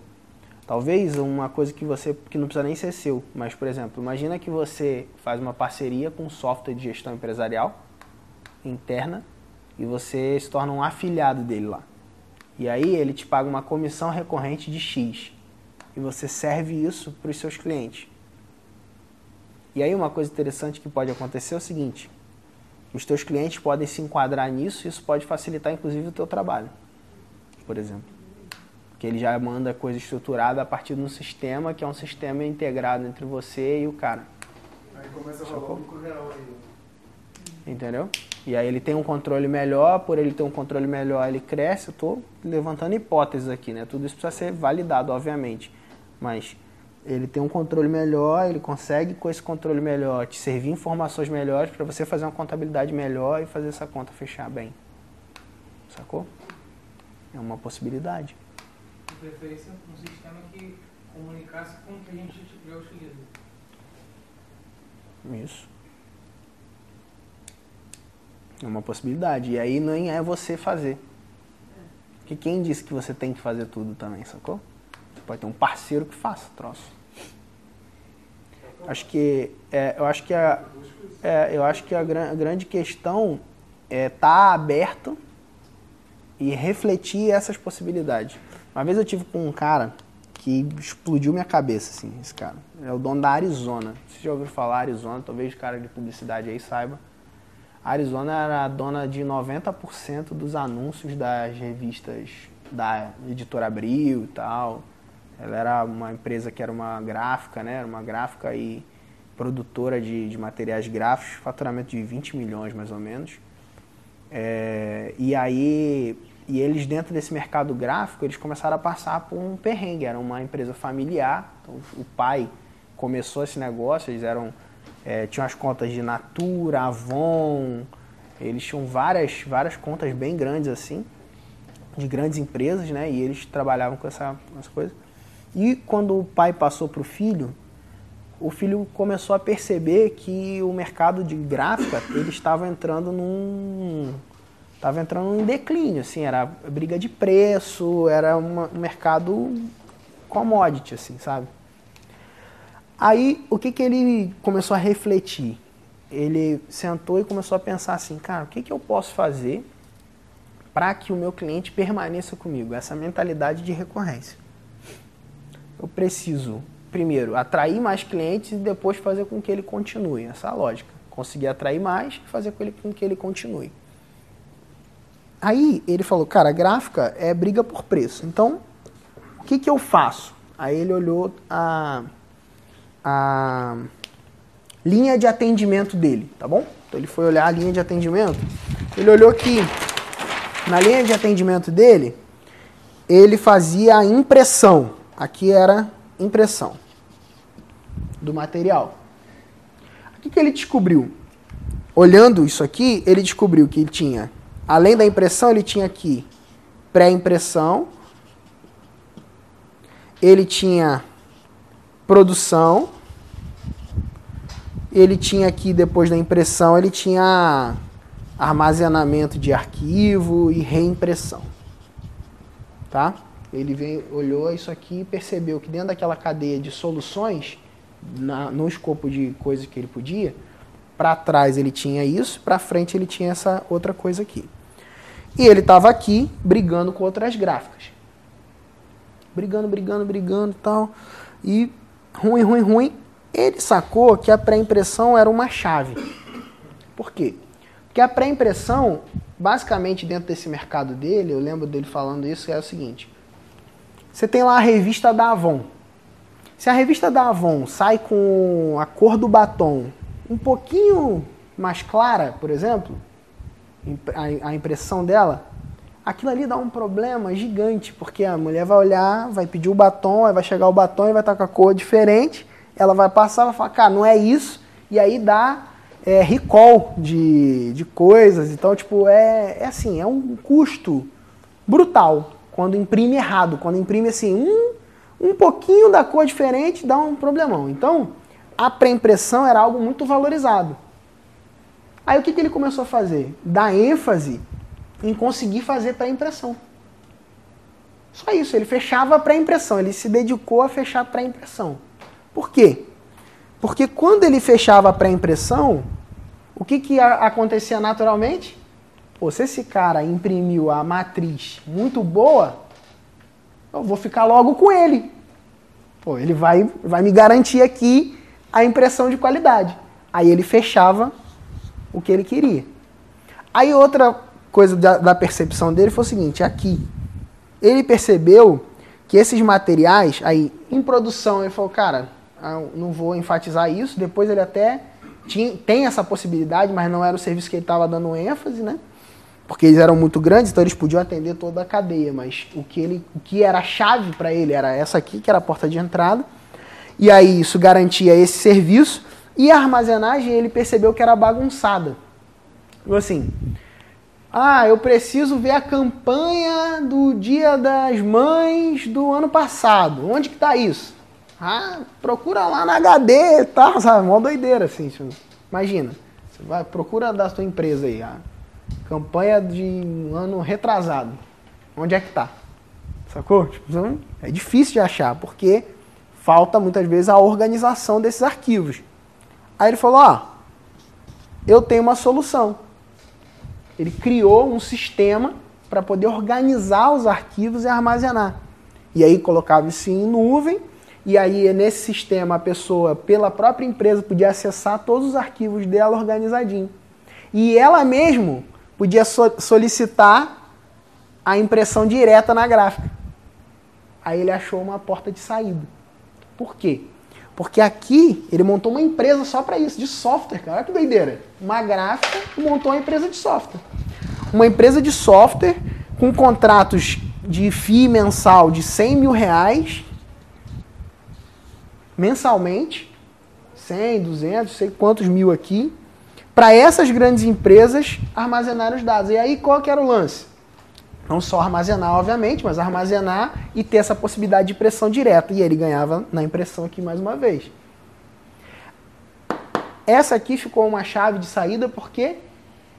Talvez uma coisa que você que não precisa nem ser seu, mas por exemplo, imagina que você faz uma parceria com um software de gestão empresarial interna e você se torna um afiliado dele lá. E aí ele te paga uma comissão recorrente de X e você serve isso para os seus clientes. E aí uma coisa interessante que pode acontecer é o seguinte: os teus clientes podem se enquadrar nisso e isso pode facilitar inclusive o teu trabalho, por exemplo. Porque ele já manda coisa estruturada a partir de um sistema que é um sistema integrado entre você e o cara. Aí começa a rolar lucro real aí. Entendeu? E aí ele tem um controle melhor, por ele ter um controle melhor, ele cresce. Eu estou levantando hipóteses aqui, né? Tudo isso precisa ser validado, obviamente. Mas ele tem um controle melhor, ele consegue com esse controle melhor te servir informações melhores para você fazer uma contabilidade melhor e fazer essa conta fechar bem. Sacou? É uma possibilidade. De preferência, um sistema que comunicasse com o que a gente já utiliza. Isso. É uma possibilidade. E aí nem é você fazer. Porque quem disse que você tem que fazer tudo também, sacou? Pode ter um parceiro que faça troço. Acho que é, eu acho que a, é, eu acho que a, a grande questão é estar aberto e refletir essas possibilidades. Uma vez eu tive com um cara que explodiu minha cabeça, assim, esse cara. É o dono da Arizona. Você já ouviu falar Arizona? Talvez o cara de publicidade aí saiba. A Arizona era a dona de 90% dos anúncios das revistas da editora Abril e tal. Ela era uma empresa que era uma gráfica, né? Era uma gráfica e produtora de, de materiais gráficos, faturamento de 20 milhões mais ou menos. É, e aí, e eles dentro desse mercado gráfico, eles começaram a passar por um perrengue. Era uma empresa familiar, então, o pai começou esse negócio, eles eram, é, tinham as contas de Natura, Avon, eles tinham várias, várias contas bem grandes assim, de grandes empresas, né? E eles trabalhavam com essa, essa coisa. E quando o pai passou para o filho, o filho começou a perceber que o mercado de gráfica ele estava entrando num estava entrando em declínio, assim, era briga de preço, era uma- um mercado commodity, assim, sabe? Aí, o que que ele começou a refletir? Ele sentou e começou a pensar assim, cara, o que que eu posso fazer para que o meu cliente permaneça comigo? Essa mentalidade de recorrência. Eu preciso, primeiro, atrair mais clientes e depois fazer com que ele continue. Essa é a lógica. Conseguir atrair mais e fazer com, ele, com que ele continue. Aí ele falou, cara, gráfica é briga por preço. Então, o que, que eu faço? Aí ele olhou a, a linha de atendimento dele, tá bom? Então ele foi olhar a linha de atendimento. Ele olhou que na linha de atendimento dele, ele fazia a impressão. Aqui era impressão do material. O que, que ele descobriu? Olhando isso aqui, ele descobriu que ele tinha, além da impressão, ele tinha aqui pré-impressão, ele tinha produção, ele tinha aqui, depois da impressão, ele tinha armazenamento de arquivo e reimpressão. Tá? Ele veio, olhou isso aqui e percebeu que dentro daquela cadeia de soluções, na, no escopo de coisas que ele podia, para trás ele tinha isso, para frente ele tinha essa outra coisa aqui. E ele estava aqui brigando com outras gráficas. Brigando, brigando, brigando e tal. E ruim, ruim, ruim. Ele sacou que a pré-impressão era uma chave. Por quê? Porque a pré-impressão, basicamente dentro desse mercado dele, eu lembro dele falando isso, é o seguinte. Você tem lá a revista da Avon. Se a revista da Avon sai com a cor do batom um pouquinho mais clara, por exemplo, a impressão dela, aquilo ali dá um problema gigante, porque a mulher vai olhar, vai pedir o batom, aí vai chegar o batom e vai estar com a cor diferente, ela vai passar, vai falar, cara, não é isso, e aí dá é, recall de, de coisas, então, tipo, é, é assim, é um custo brutal quando imprime errado, quando imprime assim, um, um pouquinho da cor diferente, dá um problemão. Então, a pré-impressão era algo muito valorizado. Aí o que, que ele começou a fazer? Dar ênfase em conseguir fazer pré-impressão. Só isso, ele fechava a pré-impressão, ele se dedicou a fechar a pré-impressão. Por quê? Porque quando ele fechava a pré-impressão, o que, que acontecia naturalmente? Pô, se esse cara imprimiu a matriz muito boa, eu vou ficar logo com ele. Pô, ele vai, vai me garantir aqui a impressão de qualidade. Aí ele fechava o que ele queria. Aí outra coisa da, da percepção dele foi o seguinte, aqui. Ele percebeu que esses materiais, aí em produção, ele falou, cara, não vou enfatizar isso. Depois ele até tinha, tem essa possibilidade, mas não era o serviço que ele estava dando ênfase, né? Porque eles eram muito grandes, então eles podiam atender toda a cadeia, mas o que, ele, o que era a chave para ele era essa aqui, que era a porta de entrada. E aí isso garantia esse serviço. E a armazenagem ele percebeu que era bagunçada. Assim, ah, eu preciso ver a campanha do Dia das Mães do ano passado. Onde que está isso? Ah, procura lá na HD tal, (laughs) sabe? Mó doideira, assim. Imagina, você vai, procura da sua empresa aí, a campanha de um ano retrasado. Onde é que tá? Sacou? Tipo, é difícil de achar, porque falta muitas vezes a organização desses arquivos. Aí ele falou: Ó, eu tenho uma solução. Ele criou um sistema para poder organizar os arquivos e armazenar. E aí colocava isso em nuvem, e aí nesse sistema a pessoa, pela própria empresa, podia acessar todos os arquivos dela organizadinho. E ela mesmo podia so solicitar a impressão direta na gráfica. Aí ele achou uma porta de saída. Por quê? Porque aqui ele montou uma empresa só para isso, de software, cara. Olha que doideira. Uma gráfica montou uma empresa de software. Uma empresa de software com contratos de FII mensal de 100 mil reais mensalmente, 100, 200, sei quantos mil aqui, para essas grandes empresas armazenarem os dados. E aí qual que era o lance? Não só armazenar, obviamente, mas armazenar e ter essa possibilidade de impressão direta. E ele ganhava na impressão aqui mais uma vez. Essa aqui ficou uma chave de saída porque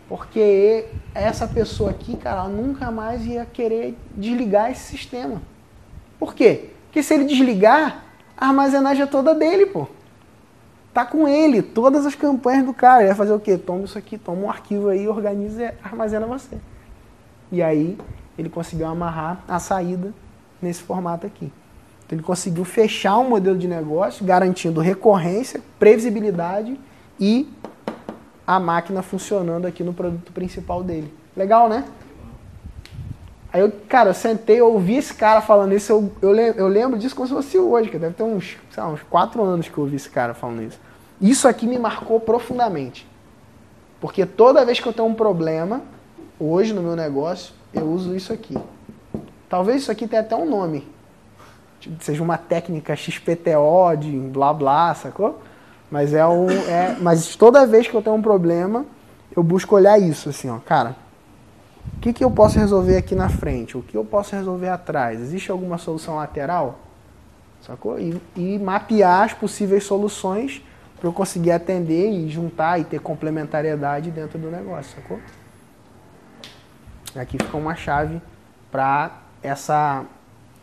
porque essa pessoa aqui, cara, ela nunca mais ia querer desligar esse sistema. Por quê? Porque se ele desligar, a armazenagem é toda dele, pô. Tá com ele, todas as campanhas do cara. Ele vai fazer o quê? Toma isso aqui, toma um arquivo aí, organiza armazena você. E aí ele conseguiu amarrar a saída nesse formato aqui. Então ele conseguiu fechar um modelo de negócio garantindo recorrência, previsibilidade e a máquina funcionando aqui no produto principal dele. Legal, né? Aí eu, cara, eu sentei, eu ouvi esse cara falando isso, eu, eu, eu lembro disso como se fosse hoje, que deve ter uns, lá, uns quatro anos que eu ouvi esse cara falando isso. Isso aqui me marcou profundamente. Porque toda vez que eu tenho um problema, hoje no meu negócio, eu uso isso aqui. Talvez isso aqui tenha até um nome. Tipo, seja uma técnica XPTO de blá blá, sacou? Mas é um. É, mas toda vez que eu tenho um problema, eu busco olhar isso, assim, ó, cara. O que, que eu posso resolver aqui na frente? O que eu posso resolver atrás? Existe alguma solução lateral? Sacou? E, e mapear as possíveis soluções para eu conseguir atender e juntar e ter complementariedade dentro do negócio, sacou? Aqui fica uma chave para essa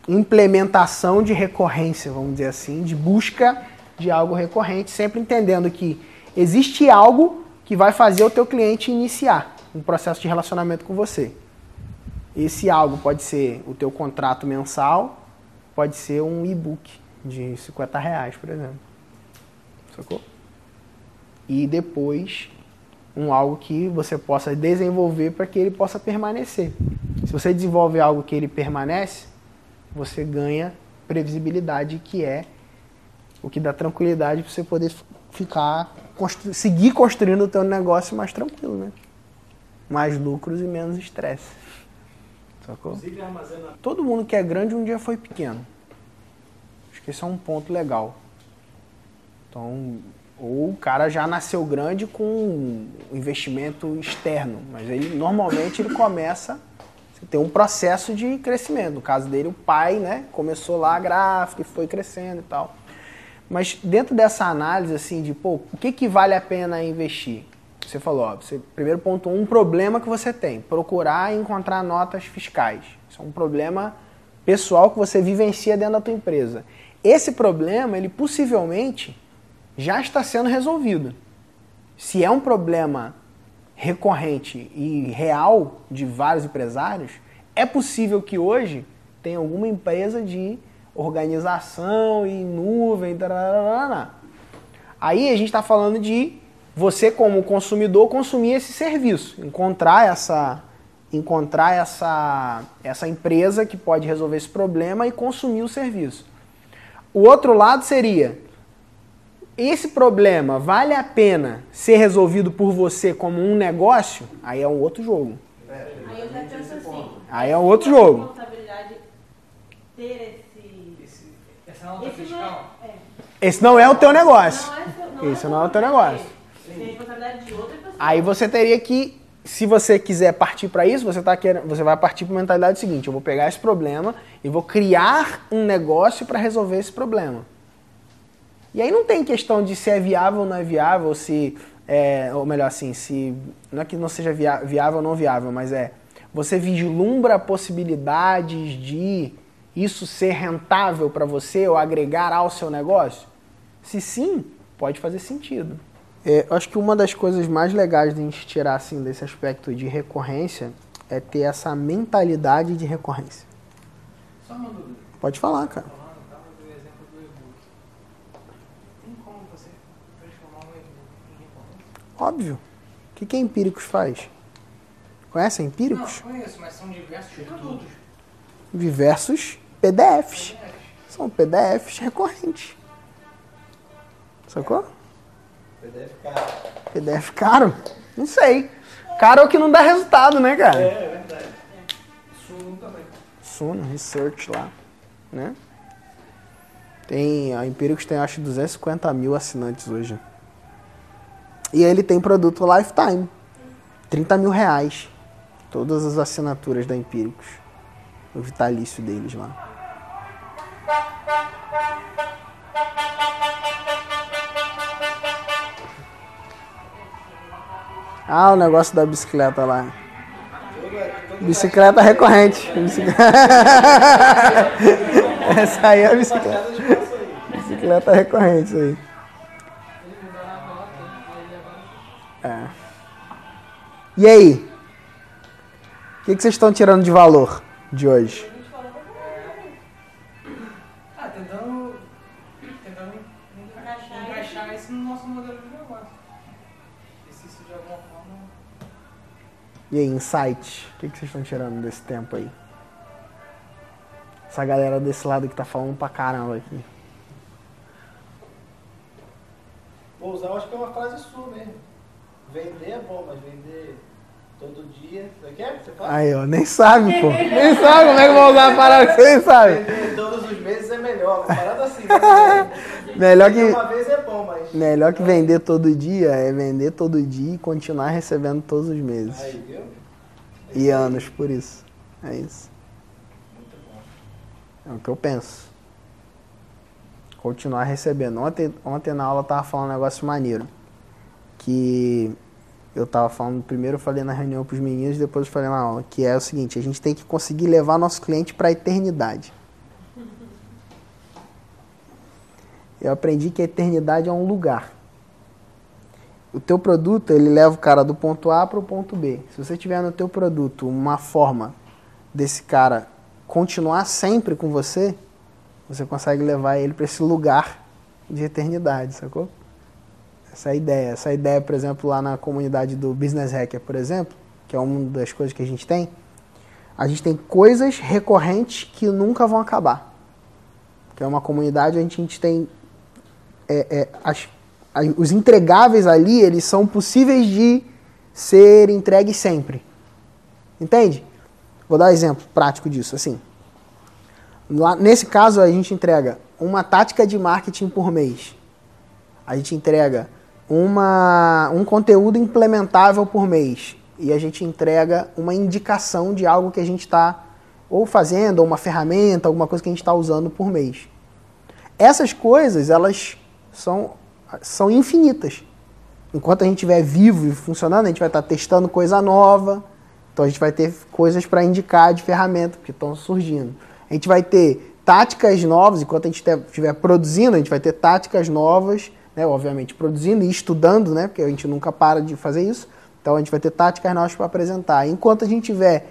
implementação de recorrência, vamos dizer assim, de busca de algo recorrente, sempre entendendo que existe algo que vai fazer o teu cliente iniciar um processo de relacionamento com você. Esse algo pode ser o teu contrato mensal, pode ser um e-book de 50 reais, por exemplo. Sacou? E depois um algo que você possa desenvolver para que ele possa permanecer. Se você desenvolve algo que ele permanece, você ganha previsibilidade, que é o que dá tranquilidade para você poder ficar constru seguir construindo o teu negócio mais tranquilo, né? Mais lucros e menos estresse. Sacou? Todo mundo que é grande um dia foi pequeno. Acho que esse é um ponto legal. Então, ou o cara já nasceu grande com um investimento externo, mas ele normalmente ele começa você tem um processo de crescimento. No caso dele, o pai, né, começou lá a gráfica e foi crescendo e tal. Mas dentro dessa análise assim de, pô, o que que vale a pena investir? Você falou, ó, você, primeiro ponto, um problema que você tem, procurar encontrar notas fiscais. Isso é um problema pessoal que você vivencia dentro da tua empresa. Esse problema, ele possivelmente já está sendo resolvido. Se é um problema recorrente e real de vários empresários, é possível que hoje tenha alguma empresa de organização e nuvem, tararana. Aí a gente está falando de você como consumidor consumir esse serviço, encontrar essa encontrar essa essa empresa que pode resolver esse problema e consumir o serviço. O outro lado seria esse problema vale a pena ser resolvido por você como um negócio? Aí é um outro jogo. Aí eu já penso assim. Aí é um outro jogo. ter esse. Esse, essa nota Esse não fiscal. é. é. Esse não é o teu negócio. É, não Esse é não é o teu negócio. dele. Tem responsabilidade de outra pessoa. Aí você teria que, se você quiser partir para isso, você tá querendo, você vai partir para a mentalidade seguinte: eu vou pegar esse problema e vou criar um negócio para resolver esse problema. E aí não tem questão de se é viável ou não é viável, se é, ou melhor assim, se não é que não seja viável ou não viável, mas é você vislumbra possibilidades de isso ser rentável para você ou agregar ao seu negócio? Se sim, pode fazer sentido. É, eu acho que uma das coisas mais legais de a gente tirar assim, desse aspecto de recorrência é ter essa mentalidade de recorrência. Só uma dúvida. Pode falar, cara. Falando, tava do exemplo do e-book. Tem como você transformar um e-book em recorrência? Óbvio. O que, que a Empíricos faz? Conhece a Empíricos? Não, conheço, mas são diversos produtos. Diversos PDFs. São PDFs recorrentes. Sacou? PDF caro. PDF caro? Não sei. Caro é o que não dá resultado, né, cara? É, é verdade. Suno também. Suno, Research lá, né? Tem, a Empíricos tem acho 250 mil assinantes hoje. E ele tem produto Lifetime, 30 mil reais. Todas as assinaturas da Empíricos. O vitalício deles lá. Ah, o negócio da bicicleta lá. Bicicleta recorrente. (laughs) Essa aí é a bicicleta. Bicicleta recorrente, isso aí. É. E aí? O que, que vocês estão tirando de valor de hoje? Ah, tentando, tentando encaixar, encaixar isso no nosso modelo de negócio. E se isso de alguma forma. E aí, insight? O que, que vocês estão tirando desse tempo aí? Essa galera desse lado que tá falando pra caramba aqui. Vou usar, acho que é uma frase sua mesmo. Vender é bom, mas vender todo dia. Como é que é? Você fala? Aí, ó, nem sabe, pô. Nem sabe como é que vai usar a parada que você nem sabe. Vender todos os meses é melhor. Uma parada assim. né? (laughs) Melhor que, Uma vez é bom, mas. melhor que vender todo dia é vender todo dia e continuar recebendo todos os meses. Aí, viu? E anos por isso. É isso. É o que eu penso. Continuar recebendo. Ontem, ontem na aula eu tava falando um negócio maneiro. Que eu tava falando, primeiro eu falei na reunião pros meninos, depois eu falei na aula, que é o seguinte, a gente tem que conseguir levar nosso cliente para a eternidade. (laughs) Eu aprendi que a eternidade é um lugar. O teu produto, ele leva o cara do ponto A para o ponto B. Se você tiver no teu produto uma forma desse cara continuar sempre com você, você consegue levar ele para esse lugar de eternidade, sacou? Essa a ideia. Essa a ideia, por exemplo, lá na comunidade do Business Hacker, por exemplo, que é uma das coisas que a gente tem. A gente tem coisas recorrentes que nunca vão acabar. Que é uma comunidade onde a gente tem é, é, as- a- os entregáveis ali, eles são possíveis de ser entregues sempre. Entende? Vou dar um exemplo prático disso. Assim, lá, nesse caso, a gente entrega uma tática de marketing por mês. A gente entrega uma, um conteúdo implementável por mês. E a gente entrega uma indicação de algo que a gente está ou fazendo, ou uma ferramenta, alguma coisa que a gente está usando por mês. Essas coisas, elas são, são infinitas. Enquanto a gente estiver vivo e funcionando, a gente vai estar testando coisa nova. Então a gente vai ter coisas para indicar de ferramenta que estão surgindo. A gente vai ter táticas novas, enquanto a gente estiver produzindo, a gente vai ter táticas novas, né? obviamente produzindo e estudando, né? porque a gente nunca para de fazer isso. Então a gente vai ter táticas novas para apresentar. Enquanto a gente estiver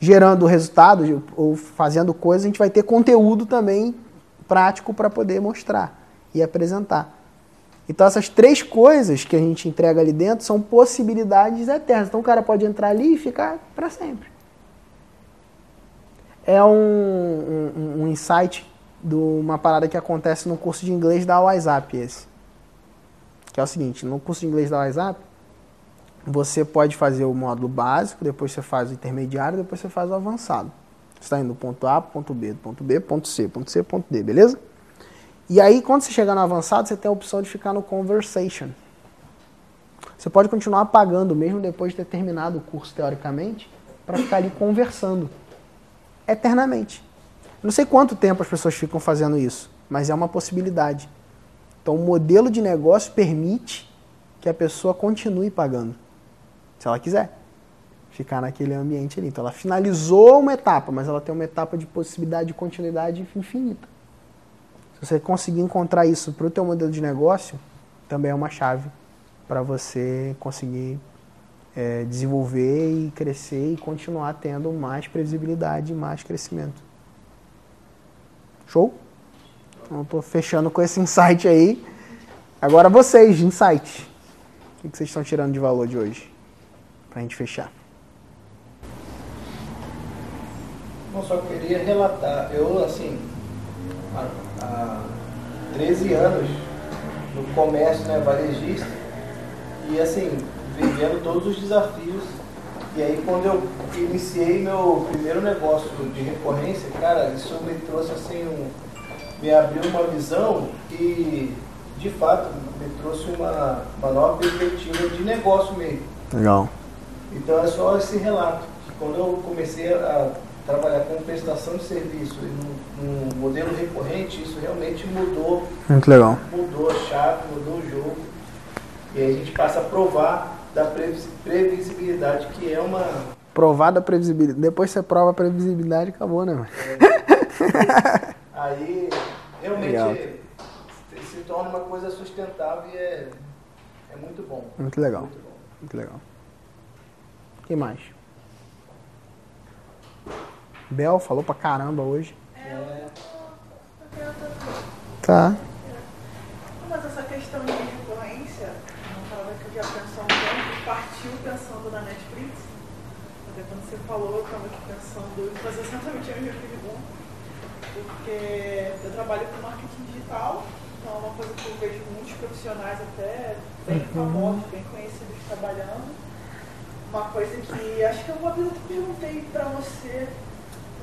gerando resultados ou fazendo coisas, a gente vai ter conteúdo também prático para poder mostrar e apresentar. Então essas três coisas que a gente entrega ali dentro são possibilidades eternas. Então o cara pode entrar ali e ficar para sempre. É um, um, um insight de uma parada que acontece no curso de inglês da WhatsApp esse. Que é o seguinte, no curso de inglês da WhatsApp, você pode fazer o módulo básico, depois você faz o intermediário, depois você faz o avançado. Você está indo do ponto A ponto B, ponto B, ponto C, ponto C, ponto D, beleza? E aí, quando você chegar no avançado, você tem a opção de ficar no conversation. Você pode continuar pagando, mesmo depois de ter terminado o curso, teoricamente, para ficar ali conversando. Eternamente. Não sei quanto tempo as pessoas ficam fazendo isso, mas é uma possibilidade. Então, o modelo de negócio permite que a pessoa continue pagando, se ela quiser ficar naquele ambiente ali. Então, ela finalizou uma etapa, mas ela tem uma etapa de possibilidade de continuidade infinita. Se você conseguir encontrar isso para o teu modelo de negócio, também é uma chave para você conseguir é, desenvolver e crescer e continuar tendo mais previsibilidade e mais crescimento. Show? Então, estou fechando com esse insight aí. Agora vocês, insight. O que vocês estão tirando de valor de hoje? Para a gente fechar. Eu só queria relatar. Eu, assim, há, há 13 anos no comércio, né, varejista, e assim, vivendo todos os desafios. E aí quando eu iniciei meu primeiro negócio de recorrência, cara, isso me trouxe assim um. Me abriu uma visão e de fato me trouxe uma, uma nova perspectiva de negócio mesmo. Legal. Então é só esse relato. que Quando eu comecei a trabalhar com prestação de serviço e num, num modelo recorrente, isso realmente mudou, Muito legal. mudou a chave, mudou o jogo. E aí a gente passa a provar da previs- previsibilidade, que é uma. Provada a previsibilidade. Depois você prova a previsibilidade, acabou, né? mano? (laughs) Aí realmente Legal. se torna uma coisa sustentável e é, é muito bom. Muito legal. Muito bom. Muito legal. Quem mais? Bel falou pra caramba hoje. Tá. Mas essa questão de recorrência, uma parada que eu já penso há um tempo, partiu pensando na Netflix. Até quando você falou, eu estava aqui pensando em fazer exatamente a mesma pergunta. Porque eu trabalho com marketing digital, então é uma coisa que eu vejo muitos profissionais até bem famosos, bem conhecidos trabalhando. Uma coisa que acho que uma vez eu perguntei pra você,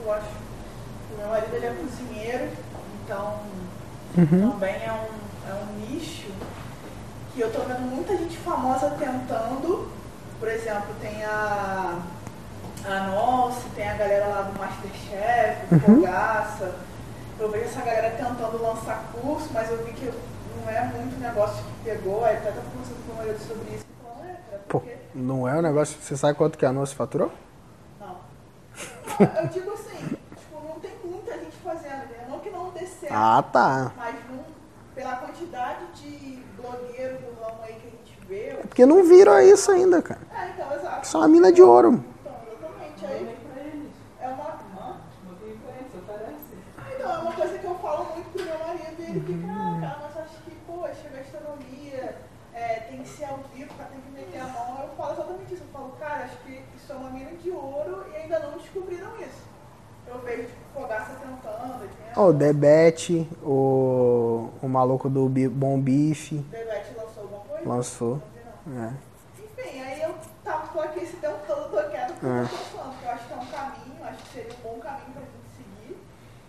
eu acho, o meu marido ele é cozinheiro, então também é um, é um nicho que eu tô vendo muita gente famosa tentando. Por exemplo, tem a, a Nossa, tem a galera lá do Masterchef, o Fogaça. Eu vejo essa galera tentando lançar curso, mas eu vi que não é muito negócio que pegou. Aí até tava conversando com o marido sobre isso. e falando, é, cara, Pô, porque... não é um negócio. Você sabe quanto que a nossa faturou? Não. Não, (laughs) Eu digo assim, tipo, não tem muita gente fazendo, né? Não que não dê certo. Ah, tá. Mas não, pela quantidade de blogueiros do ramo aí que a gente vê. É porque não viram isso ainda, cara. É, então, exato. Isso é uma mina de ouro. Então, exatamente. Aí pra eles. é uma. Hã? Botei pra eles, aparece. Ah, Então, é uma coisa que eu falo muito pro meu marido e ele fica, ah, cara, mas acho que, poxa, gastronomia, é, tem que ser ao vivo, cara, tem que meter a mão. Eu falo exatamente isso. Eu falo, cara, acho que isso é uma mina de ouro e ainda não descobriram isso. Eu vejo, tipo, Fogaça tentando, o Debete, o, o maluco do Bom Bife, o Bebete lançou alguma coisa? lançou. É. Enfim, aí eu tava tô aqui esse tempo todo toquendo porque É. eu tô falando, porque eu acho que é um caminho, acho que seria um bom caminho pra gente seguir,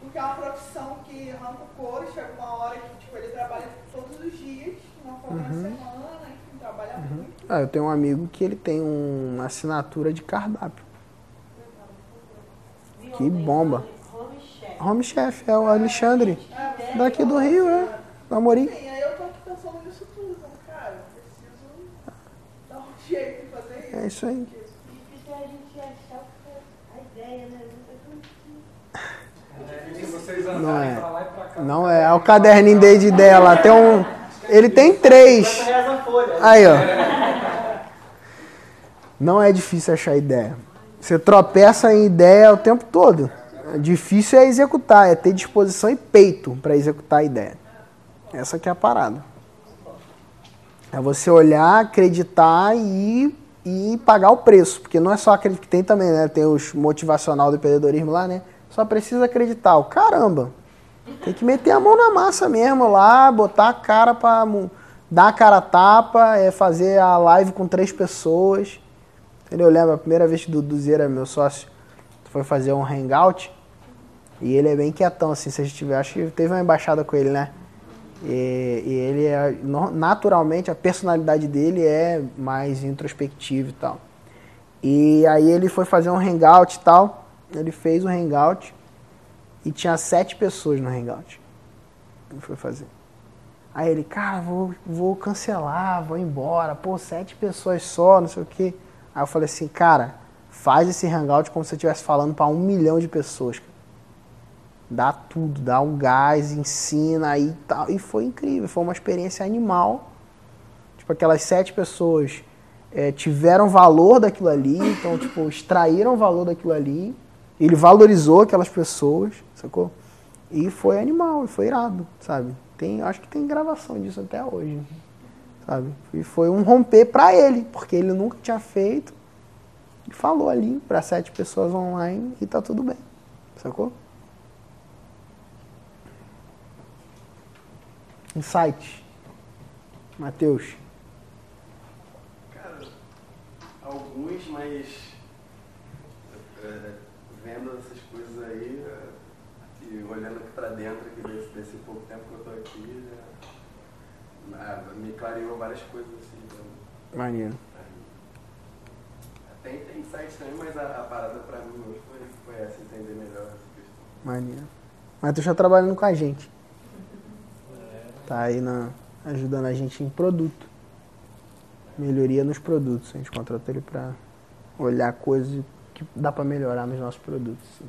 porque é uma profissão que arranca o couro, chega uma hora que tipo, ele trabalha todos os dias, uma folga na semana, enfim, trabalha muito. Ah, eu tenho um amigo que ele tem um- uma assinatura de cardápio. Que bomba. Home chef. Home chef, é o Alexandre. Daqui do Rio, é. Do Amorim. Enfim, aí eu tô aqui pensando nisso tudo, cara, eu preciso dar (laughs) jeito de fazer isso. É isso aí. Difícil é a gente achar a ideia, né? É Não é. Não é, é o caderninho dele de ideia lá. Tem um. Ele tem três. Aí, ó. Não é difícil achar ideia. Você tropeça em ideia o tempo todo. Difícil é executar, é ter disposição e peito para executar a ideia. Essa que é a parada. É você olhar, acreditar e, e pagar o preço. Porque não é só acreditar, que tem também, né? Tem os motivacional do empreendedorismo lá, né? Só precisa acreditar. O caramba! Tem que meter a mão na massa mesmo lá, botar a cara mu- dar a cara a tapa, é fazer a live com três pessoas. Eu lembro a primeira vez que o Duduzeira, meu sócio, foi fazer um hangout. E ele é bem quietão, assim, se a gente tiver. Acho que teve uma embaixada com ele, né? E, e ele é. Naturalmente, a personalidade dele é mais introspectiva e tal. E aí ele foi fazer um hangout e tal. Ele fez um hangout e tinha sete pessoas no hangout. Ele foi fazer. Aí ele, cara, vou, vou cancelar, vou embora. Pô, sete pessoas só, não sei o quê. Aí eu falei assim, cara, faz esse hangout como se você estivesse falando para um milhão de pessoas. Dá tudo, dá um gás, ensina aí e tal. E foi incrível, foi uma experiência animal. Tipo, aquelas sete pessoas eh, tiveram valor daquilo ali, então, tipo, extraíram valor daquilo ali. Ele valorizou aquelas pessoas, sacou? E foi animal, foi irado, sabe? Tem, acho que tem gravação disso até hoje, sabe? E foi um romper pra ele, porque ele nunca tinha feito. E falou ali pra sete pessoas online e tá tudo bem, sacou? Insight. Matheus. Cara, alguns, mas é, vendo essas coisas aí é, e olhando pra dentro aqui desse, desse pouco tempo que eu tô aqui, é, ah, me clareou várias coisas assim. Então, Maneiro. é, tem, tem insights também, mas a, a parada pra mim hoje foi, foi essa, entender melhor essa questão. Maneiro. Matheus tá trabalhando com a gente. Tá aí na, ajudando a gente em produto. Melhoria nos produtos. A gente contratou ele pra olhar coisas que dá pra melhorar nos nossos produtos. assim.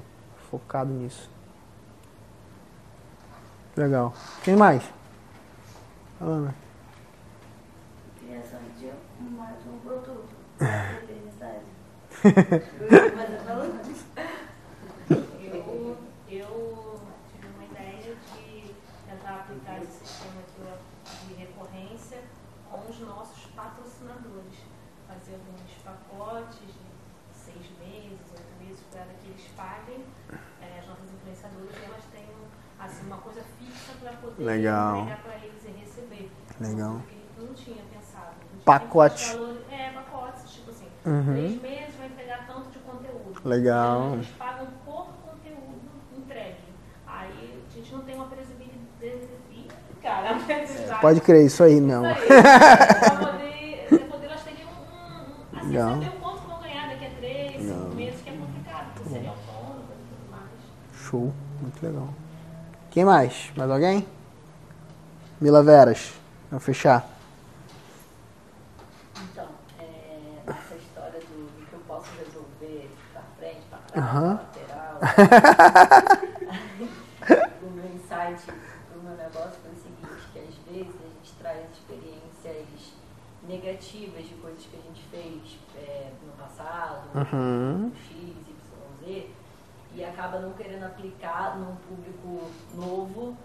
Focado nisso. Legal. Quem mais? Alana. Criação de mais um produto. Mas eu falando. Eu, eu tive uma ideia de tentar aplicar esse sistema de recorrência com os nossos patrocinadores. Fazer alguns pacotes de seis meses, oito meses, para que eles paguem é, as nossas influenciadoras e elas tenham assim, uma coisa fixa para poder Legal. entregar para eles e receber. Legal. Eu não tinha pensado. Não tinha Pacote. valor- É, pacotes, tipo assim, Uhum. três meses vai entregar tanto de conteúdo. Legal. Eles pagam por conteúdo entregue. Aí a gente não tem uma previsibilidade. Cara, (laughs) uma previsibilidade. Pode crer, isso aí mesmo. Isso aí. (laughs) Pra poder, pra poder elas terem um, um, assim, Legal. saber o quanto vão ganhar daqui a três, cinco meses, que é complicado, porque seria autônomo e tudo mais. Show, muito legal. Quem mais? Mais alguém? Mila Veras, vamos fechar. Então, é, essa história do, do que eu posso resolver pra frente, pra trás, pra lateral. (laughs) o meu insight pro meu negócio foi o seguinte, que às vezes a gente traz experiências negativas de coisas que a gente fez é, no passado, Uhum. X, Y, Z, e acaba não querendo aplicar num público novo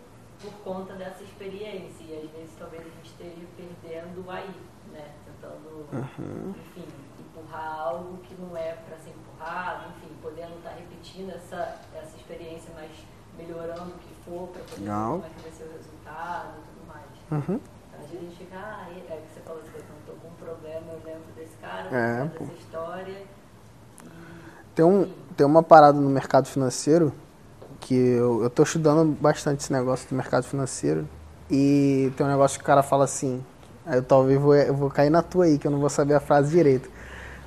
por conta dessa experiência. E às vezes talvez a gente esteja perdendo aí, né? Tentando, enfim, empurrar algo que não é para ser empurrado, enfim, podendo estar repetindo essa, essa experiência, mas melhorando o que for para poder ver como é que vai ser o resultado e tudo mais. Uhum. Às vezes a gente fica, ah, é é que você falou assim, eu estou com um problema, eu lembro desse cara, É, dessa história. Tem, um, tem uma parada no mercado financeiro que eu, eu tô estudando bastante esse negócio do mercado financeiro e tem um negócio que o cara fala assim, eu talvez vou, eu vou cair na tua aí, que eu não vou saber a frase direito,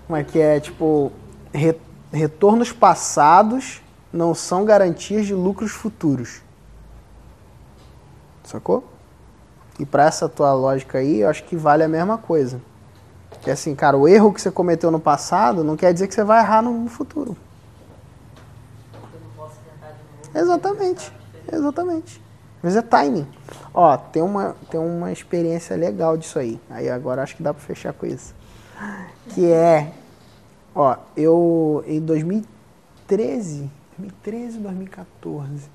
mas que é tipo, re- retornos passados não são garantias de lucros futuros. Sacou? E pra essa tua lógica aí, eu acho que vale a mesma coisa. Que assim, cara, o erro que você cometeu no passado não quer dizer que você vai errar no futuro. Eu não posso tentar de novo. Exatamente. Exatamente. Mas é timing. Ó, tem uma, tem uma experiência legal disso aí. Aí agora acho que dá pra fechar com isso. Que é, ó, eu em 2013, 2013, 2014.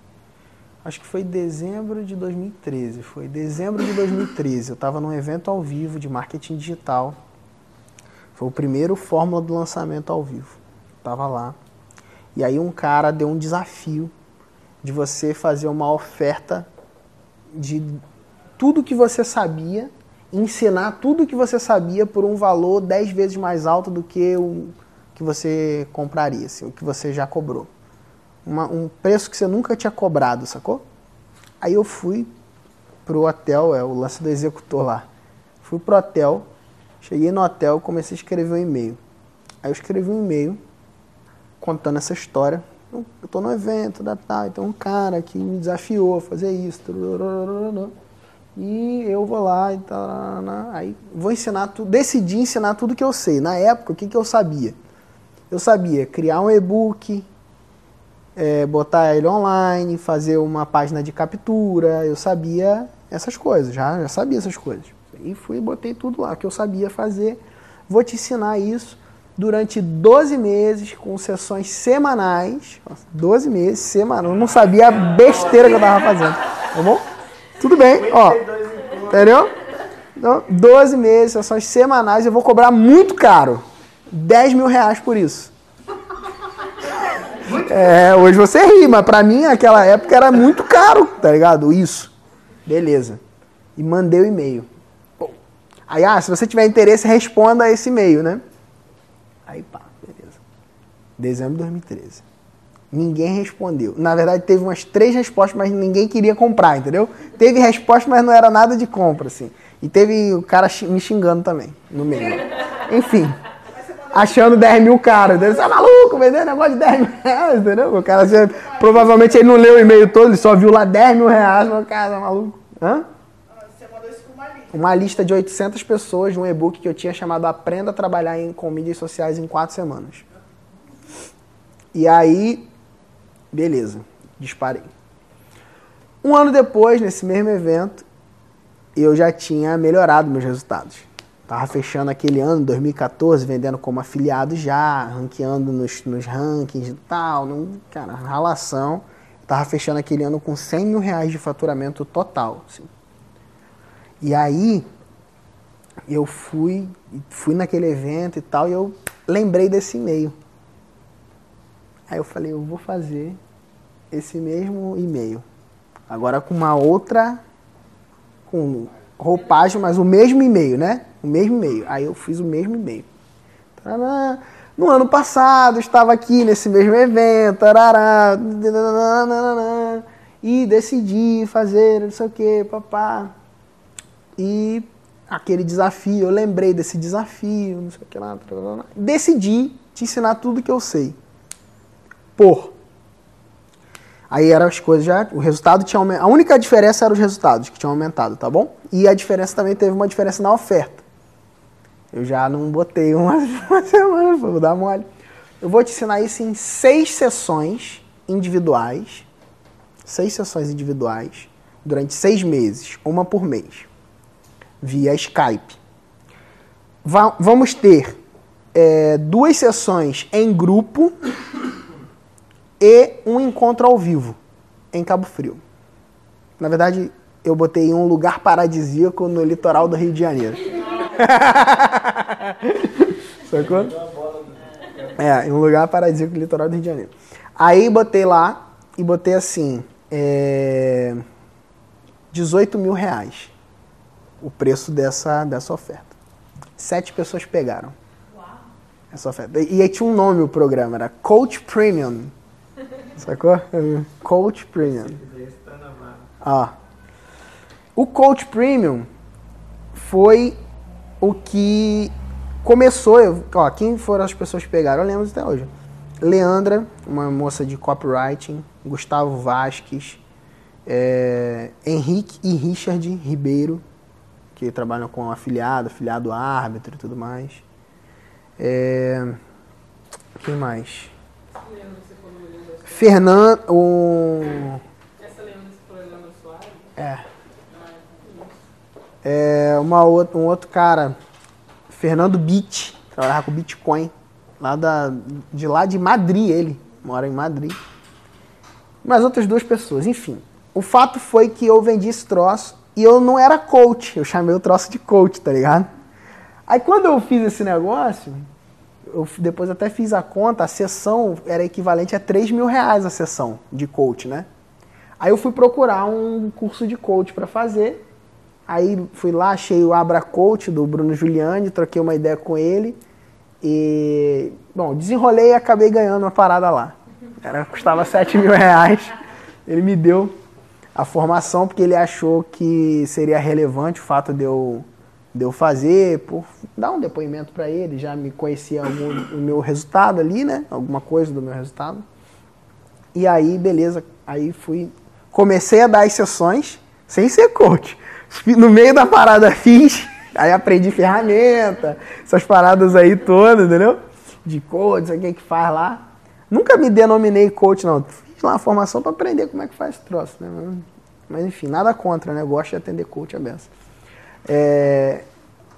Acho que foi dezembro de 2013. Foi dezembro de 2013. Eu estava num evento ao vivo de marketing digital. Foi o primeiro fórmula do lançamento ao vivo. Tava lá. E aí um cara deu um desafio de você fazer uma oferta de tudo que você sabia, ensinar tudo que você sabia por um valor 10 vezes mais alto do que o que você compraria, assim, o que você já cobrou. Uma- um preço que você nunca tinha cobrado, sacou? Aí eu fui pro hotel, é o lance do executor lá. Fui pro hotel, cheguei no hotel, comecei a escrever um e-mail. Aí eu escrevi um e-mail contando essa história. Eu tô no evento, da tal, então um cara que me desafiou a fazer isso. E eu vou lá e tal. Aí vou ensinar tudo, decidi ensinar tudo que eu sei. Na época, o que, que eu sabia? Eu sabia criar um e-book, é, botar ele online, fazer uma página de captura, eu sabia essas coisas, já, já sabia essas coisas. E fui e botei tudo lá que eu sabia fazer. Vou te ensinar isso durante 12 meses, com sessões semanais. Nossa, 12 meses, semanal. Eu não sabia a besteira que eu tava fazendo. Tá bom? Tudo bem, ó. Entendeu? Então, 12 meses, sessões semanais, eu vou cobrar muito caro. 10 mil reais por isso. É, hoje você ri, mas pra mim naquela época era muito caro, tá ligado? Isso. Beleza. E mandei o e-mail. Aí, ah, se você tiver interesse, responda esse e-mail, né? Aí, pá, beleza. Dezembro de 2013. Ninguém respondeu. Na verdade, teve umas três respostas, mas ninguém queria comprar, entendeu? Teve resposta, mas não era nada de compra, assim. E teve o cara me xingando também, no meio. Enfim. Achando 10 mil caro. entendeu? Você é maluco, vender negócio de 10 mil reais, entendeu? O cara, provavelmente ele não leu o e-mail todo, ele só viu lá 10 mil reais. Meu cara, é maluco. Hã? Ah, Você mandou isso com uma lista. De 800 pessoas de um e-book que eu tinha chamado Aprenda a Trabalhar em, com Mídias Sociais em 4 semanas. E aí, beleza, disparei. Um ano depois, nesse mesmo evento, eu já tinha melhorado meus resultados. Tava fechando aquele ano, 2014, vendendo como afiliado já, ranqueando nos, nos rankings e tal. Num, cara, ralação. Tava fechando aquele ano com 100 mil reais de faturamento total. assim. E aí, eu fui, fui naquele evento e tal, e eu lembrei desse e-mail. Aí eu falei, eu vou fazer esse mesmo e-mail. Agora com uma outra, com roupagem, mas o mesmo e-mail, né? O mesmo e-mail. Aí eu fiz o mesmo e-mail. No ano passado, estava aqui nesse mesmo evento, tarará, e decidi fazer não sei o que, papá. E aquele desafio, eu lembrei desse desafio, não sei o que lá, tarará. decidi te ensinar tudo que eu sei. Por. Aí eram as coisas já, o resultado tinha aumentado. A única diferença era os resultados que tinham aumentado, tá bom? E a diferença também teve uma diferença na oferta. Eu já não botei uma, (laughs) uma semana, vou dar mole. Eu vou te ensinar isso em seis sessões individuais. Seis sessões individuais durante seis meses, uma por mês, via Skype. Va vamos ter é, duas sessões em grupo e um encontro ao vivo em Cabo Frio. Na verdade, eu botei um lugar paradisíaco no litoral do Rio de Janeiro. (laughs) Sacou? É, em um lugar paradisíaco no litoral do Rio de Janeiro. Aí botei lá e botei assim, é, 18 mil reais o preço dessa, dessa oferta. Sete pessoas pegaram essa oferta. E aí tinha um nome o programa, era Coach Premium. Sacou? Coach Premium. Ó. O Coach Premium foi o que começou. Ó, quem foram as pessoas que pegaram? Eu lembro até hoje. Leandra, uma moça de copywriting, Gustavo Vasques, é, Henrique e Richard Ribeiro, que trabalham com afiliado, afiliado árbitro e tudo mais. É, quem mais? Fernando. O, Essa falou Leandro Soares? é, é uma outra, um outro cara, Fernando Bit, trabalhava com Bitcoin, lá da, de lá de Madrid, ele mora em Madrid. Mais outras duas pessoas, enfim. O fato foi que eu vendi esse troço e eu não era coach, eu chamei o troço de coach, tá ligado? Aí quando eu fiz esse negócio, eu depois até fiz a conta, a sessão era equivalente a 3 mil reais a sessão de coach, né? Aí eu fui procurar um curso de coach para fazer. Aí fui lá, achei o Abra Coach do Bruno Giuliani, troquei uma ideia com ele. E, bom, desenrolei e acabei ganhando uma parada lá. Era, custava 7 mil reais. Ele me deu a formação porque ele achou que seria relevante o fato de eu, de eu fazer, por dar um depoimento para ele, já me conhecia algum, o meu resultado ali, né? Alguma coisa do meu resultado. E aí, beleza, aí fui, comecei a dar as sessões sem ser coach. No meio da parada fiz, aí aprendi ferramenta, essas paradas aí todas, entendeu? De coach, o que que faz lá. Nunca me denominei coach, não. Fiz lá uma formação para aprender como é que faz esse troço, né? Mas, enfim, nada contra, né? Eu gosto de atender coach, a benção. É,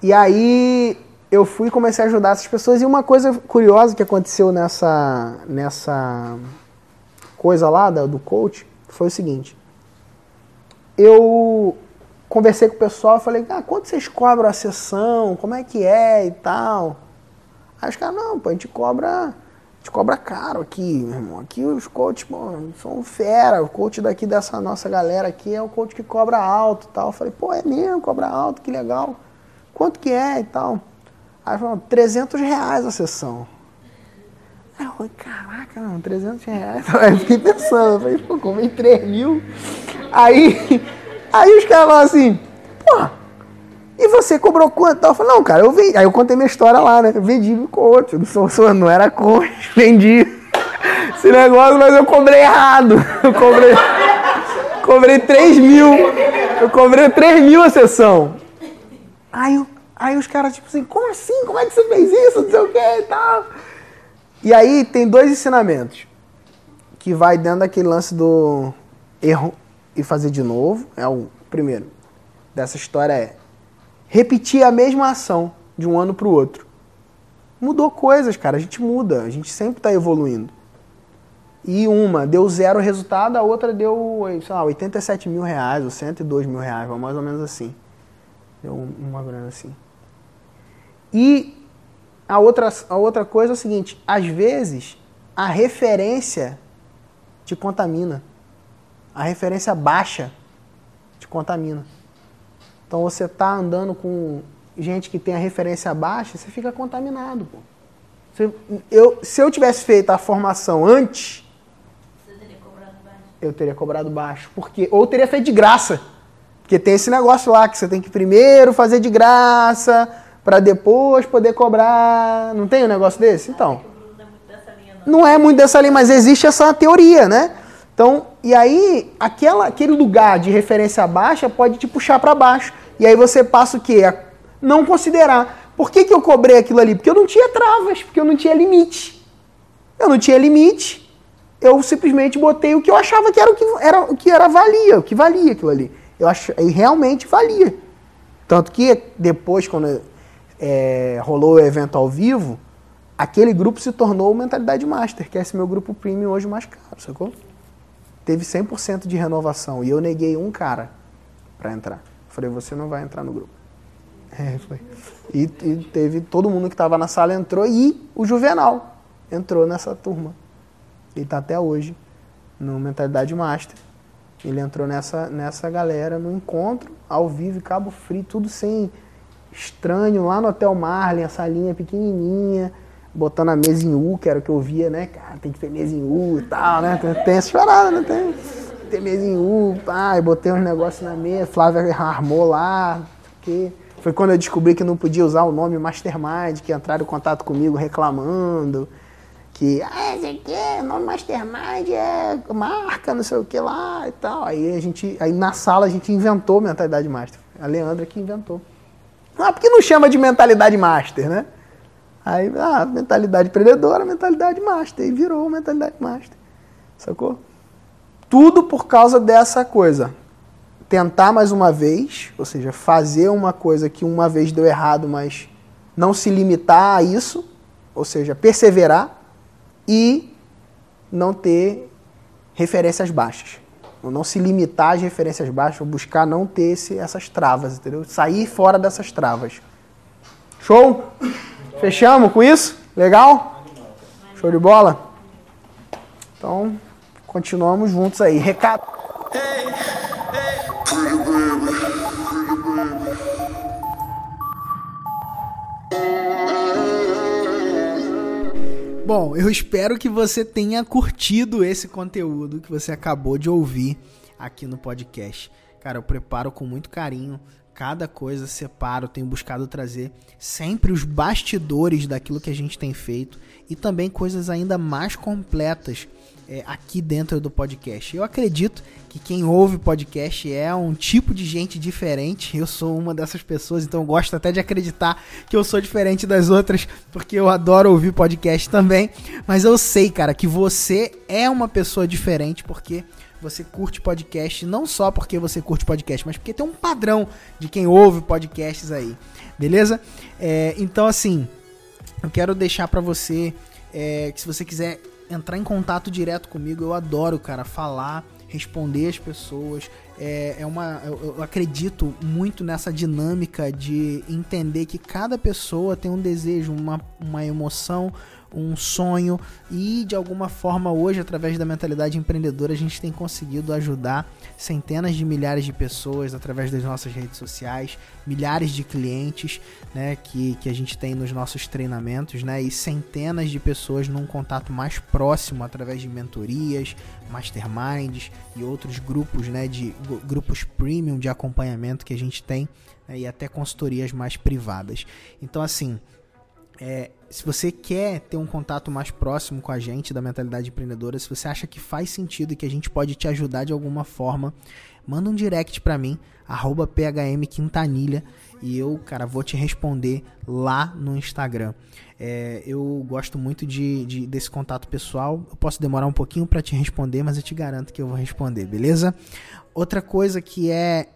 e aí eu fui e comecei a ajudar essas pessoas. E uma coisa curiosa que aconteceu nessa, nessa coisa lá da- do coach foi o seguinte. Eu conversei com o pessoal e falei, ah, quanto vocês cobram a sessão? Como é que é e tal? Aí os caras, não, pô, a gente cobra, gente cobra caro aqui, meu irmão. Aqui os coaches, são fera. O coach daqui dessa nossa galera aqui é o coach que cobra alto e tal. Eu falei, pô, é mesmo, cobra alto, que legal. Quanto que é e tal? Aí falou, 300 reais a sessão. Aí eu falei, caraca, não, 300 reais. Aí (laughs) eu fiquei pensando, eu falei, pô, comi 3 mil. Aí, (laughs) aí os caras falaram assim, pô, e você cobrou quanto? Eu falei, não, cara, eu vendi. Aí eu contei minha história lá, né? Eu vendi no coach, não, sou, sou- não era coach, (laughs) vendi esse negócio, mas eu cobrei errado. Eu cobrei, cobrei 3 mil. Eu cobrei 3 mil a sessão. Aí, aí os caras, tipo assim, como assim? Como é que você fez isso? Não sei o que e tal. E aí tem dois ensinamentos que vai dentro daquele lance do erro e fazer de novo. É o primeiro dessa história é repetir a mesma ação de um ano para o outro. Mudou coisas, cara. A gente muda. A gente sempre está evoluindo. E uma deu zero resultado, a outra deu, sei lá, 87 mil reais ou 102 mil reais, mais ou menos assim. Deu uma grana assim. E a outra, a outra coisa é o seguinte: às vezes a referência te contamina. A referência baixa te contamina. Então você tá andando com gente que tem a referência baixa, você fica contaminado, pô. Se eu, se eu tivesse feito a formação antes, Você teria cobrado baixo. eu teria cobrado baixo. Porque, ou teria feito de graça. Porque tem esse negócio lá que você tem que primeiro fazer de graça para depois poder cobrar. Não tem um negócio desse? Então. É muito dessa linha, não. Não é muito dessa linha, mas existe essa teoria, né? Então, e aí, aquela, aquele lugar de referência baixa pode te puxar para baixo. E aí você passa o quê? A não considerar. Por que, que eu cobrei aquilo ali? Porque eu não tinha travas, porque eu não tinha limite. Eu não tinha limite. Eu simplesmente botei o que eu achava que era o que era, o que era valia, o que valia aquilo ali. Eu ach, e realmente valia. Tanto que depois, quando é, rolou o evento ao vivo, aquele grupo se tornou o Mentalidade Master, que é esse meu grupo premium hoje mais caro, sacou? Teve 100% de renovação e eu neguei um cara para entrar. Falei, você não vai entrar no grupo. (laughs) É, foi. E, e teve todo mundo que estava na sala entrou e o Juvenal entrou nessa turma. Ele está até hoje no Mentalidade Master. Ele entrou nessa, nessa galera no encontro, ao vivo, cabo frio, tudo sem estranho, lá no Hotel Marlin, a salinha pequenininha, botando a mesa em U, que era o que eu via, né? Cara, tem que ter mesa em U e tal, né? Tem, tem essas paradas, né? Tem, tem mesa em U, pá, e botei uns negócios na mesa, Flávia armou lá, que foi quando eu descobri que não podia usar o nome Mastermind, que entraram em contato comigo reclamando que ah, esse aqui, o nome Mastermind é marca, não sei o que lá e tal. Aí a gente, aí na sala a gente inventou mentalidade master. A Leandra que inventou. Ah, por que não chama de mentalidade master, né? Aí, ah, mentalidade empreendedora, mentalidade master. E virou mentalidade master. Sacou? Tudo por causa dessa coisa. Tentar mais uma vez, ou seja, fazer uma coisa que uma vez deu errado, mas não se limitar a isso, ou seja, perseverar e não ter referências baixas. Ou não se limitar às referências baixas, ou buscar não ter esse, essas travas, entendeu? Sair fora dessas travas. Show? Fechamos com isso? Legal? Show de bola? Então, continuamos juntos aí. Recado. Bom, eu espero que você tenha curtido esse conteúdo que você acabou de ouvir aqui no podcast. Cara, eu preparo com muito carinho cada coisa, separo, tenho buscado trazer sempre os bastidores daquilo que a gente tem feito e também coisas ainda mais completas é, aqui dentro do podcast. Eu acredito que quem ouve podcast é um tipo de gente diferente. Eu sou uma dessas pessoas, então gosto até de acreditar que eu sou diferente das outras, porque eu adoro ouvir podcast também. Mas eu sei, cara, que você é uma pessoa diferente porque você curte podcast, não só porque você curte podcast, mas porque tem um padrão de quem ouve podcasts aí, beleza? É, então, assim, eu quero deixar para você é, que se você quiser entrar em contato direto comigo, eu adoro, cara, falar, responder as pessoas. É, é uma, eu, eu acredito muito nessa dinâmica de entender que cada pessoa tem um desejo, uma, uma emoção, um sonho e de alguma forma hoje através da mentalidade empreendedora a gente tem conseguido ajudar centenas de milhares de pessoas através das nossas redes sociais, milhares de clientes, né, que, que a gente tem nos nossos treinamentos, né, e centenas de pessoas num contato mais próximo através de mentorias, masterminds e outros grupos, né, de grupos premium de acompanhamento que a gente tem né, e até consultorias mais privadas. Então assim, é, se você quer ter um contato mais próximo com a gente da mentalidade empreendedora, se você acha que faz sentido e que a gente pode te ajudar de alguma forma, manda um direct para mim, arroba phmquintanilha, e eu, cara, vou te responder lá no Instagram. É, eu gosto muito de, de, desse contato pessoal. Eu posso demorar um pouquinho para te responder, mas eu te garanto que eu vou responder, beleza? Outra coisa que é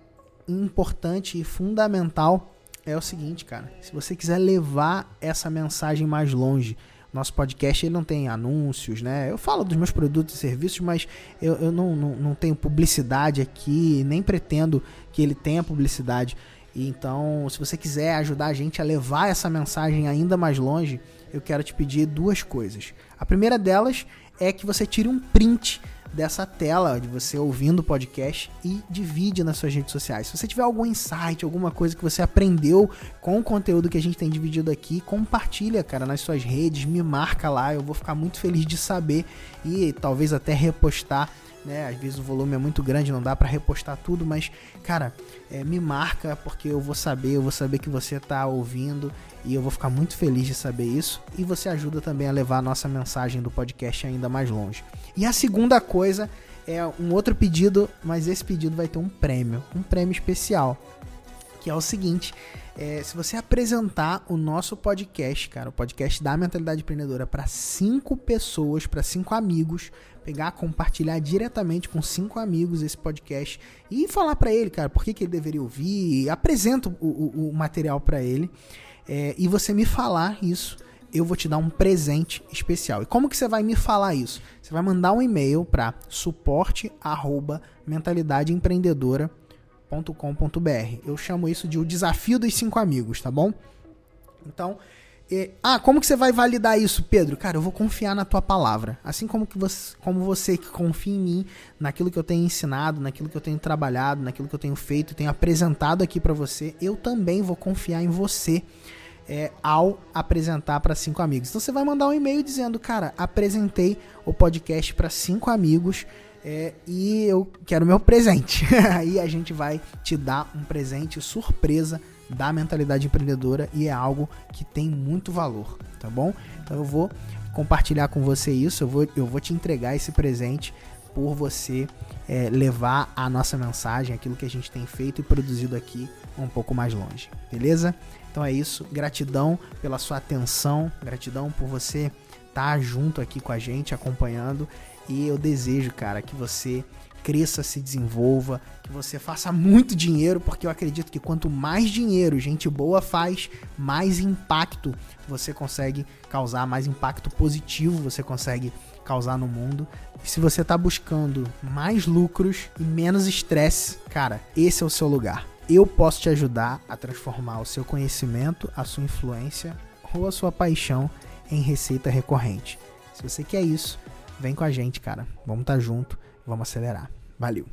importante e fundamental é o seguinte, cara. Se você quiser levar essa mensagem mais longe, nosso podcast ele não tem anúncios, né? Eu falo dos meus produtos e serviços, mas eu, eu não, não, não tenho publicidade aqui, nem pretendo que ele tenha publicidade. Então, se você quiser ajudar a gente a levar essa mensagem ainda mais longe, eu quero te pedir duas coisas. A primeira delas é que você tire um print dessa tela de você ouvindo o podcast e divide nas suas redes sociais. Se você tiver algum insight, alguma coisa que você aprendeu com o conteúdo que a gente tem dividido aqui, compartilha, cara, nas suas redes, me marca lá, eu vou ficar muito feliz de saber e talvez até repostar né? Às vezes o volume é muito grande, não dá para repostar tudo, mas cara, é, me marca porque eu vou saber, eu vou saber que você tá ouvindo e eu vou ficar muito feliz de saber isso. E você ajuda também a levar a nossa mensagem do podcast ainda mais longe. E a segunda coisa é um outro pedido, mas esse pedido vai ter um prêmio, um prêmio especial, que é o seguinte: é, se você apresentar o nosso podcast, cara, o podcast da Mentalidade Empreendedora, para cinco pessoas, para cinco amigos, pegar, compartilhar diretamente com cinco amigos esse podcast e falar para ele, cara, por que, que ele deveria ouvir, apresenta o, o, o material para ele é, e você me falar isso eu vou te dar um presente especial. E como que você vai me falar isso? Você vai mandar um e-mail para suporte@mentalidadeempreendedora.com.br. Eu chamo isso de o desafio dos cinco amigos, tá bom? Então, ah, como que você vai validar isso, Pedro? Cara, eu vou confiar na tua palavra. Assim como, que você, como você que confia em mim, naquilo que eu tenho ensinado, naquilo que eu tenho trabalhado, naquilo que eu tenho feito, tenho apresentado aqui para você, eu também vou confiar em você é, ao apresentar para cinco amigos. Então você vai mandar um e-mail dizendo, cara, apresentei o podcast para cinco amigos é, e eu quero meu presente. (laughs) Aí a gente vai te dar um presente surpresa da mentalidade empreendedora e é algo que tem muito valor, tá bom? Então eu vou compartilhar com você isso, eu vou, eu vou te entregar esse presente por você é, levar a nossa mensagem, aquilo que a gente tem feito e produzido aqui um pouco mais longe, beleza? Então é isso, gratidão pela sua atenção, gratidão por você estar tá junto aqui com a gente, acompanhando. E eu desejo, cara, que você cresça, se desenvolva, que você faça muito dinheiro, porque eu acredito que quanto mais dinheiro gente boa faz, mais impacto você consegue causar, mais impacto positivo você consegue causar no mundo. E se você está buscando mais lucros e menos estresse, cara, esse é o seu lugar eu posso te ajudar a transformar o seu conhecimento, a sua influência ou a sua paixão em receita recorrente. Se você quer isso, vem com a gente, cara. Vamos estar tá junto, vamos acelerar. Valeu.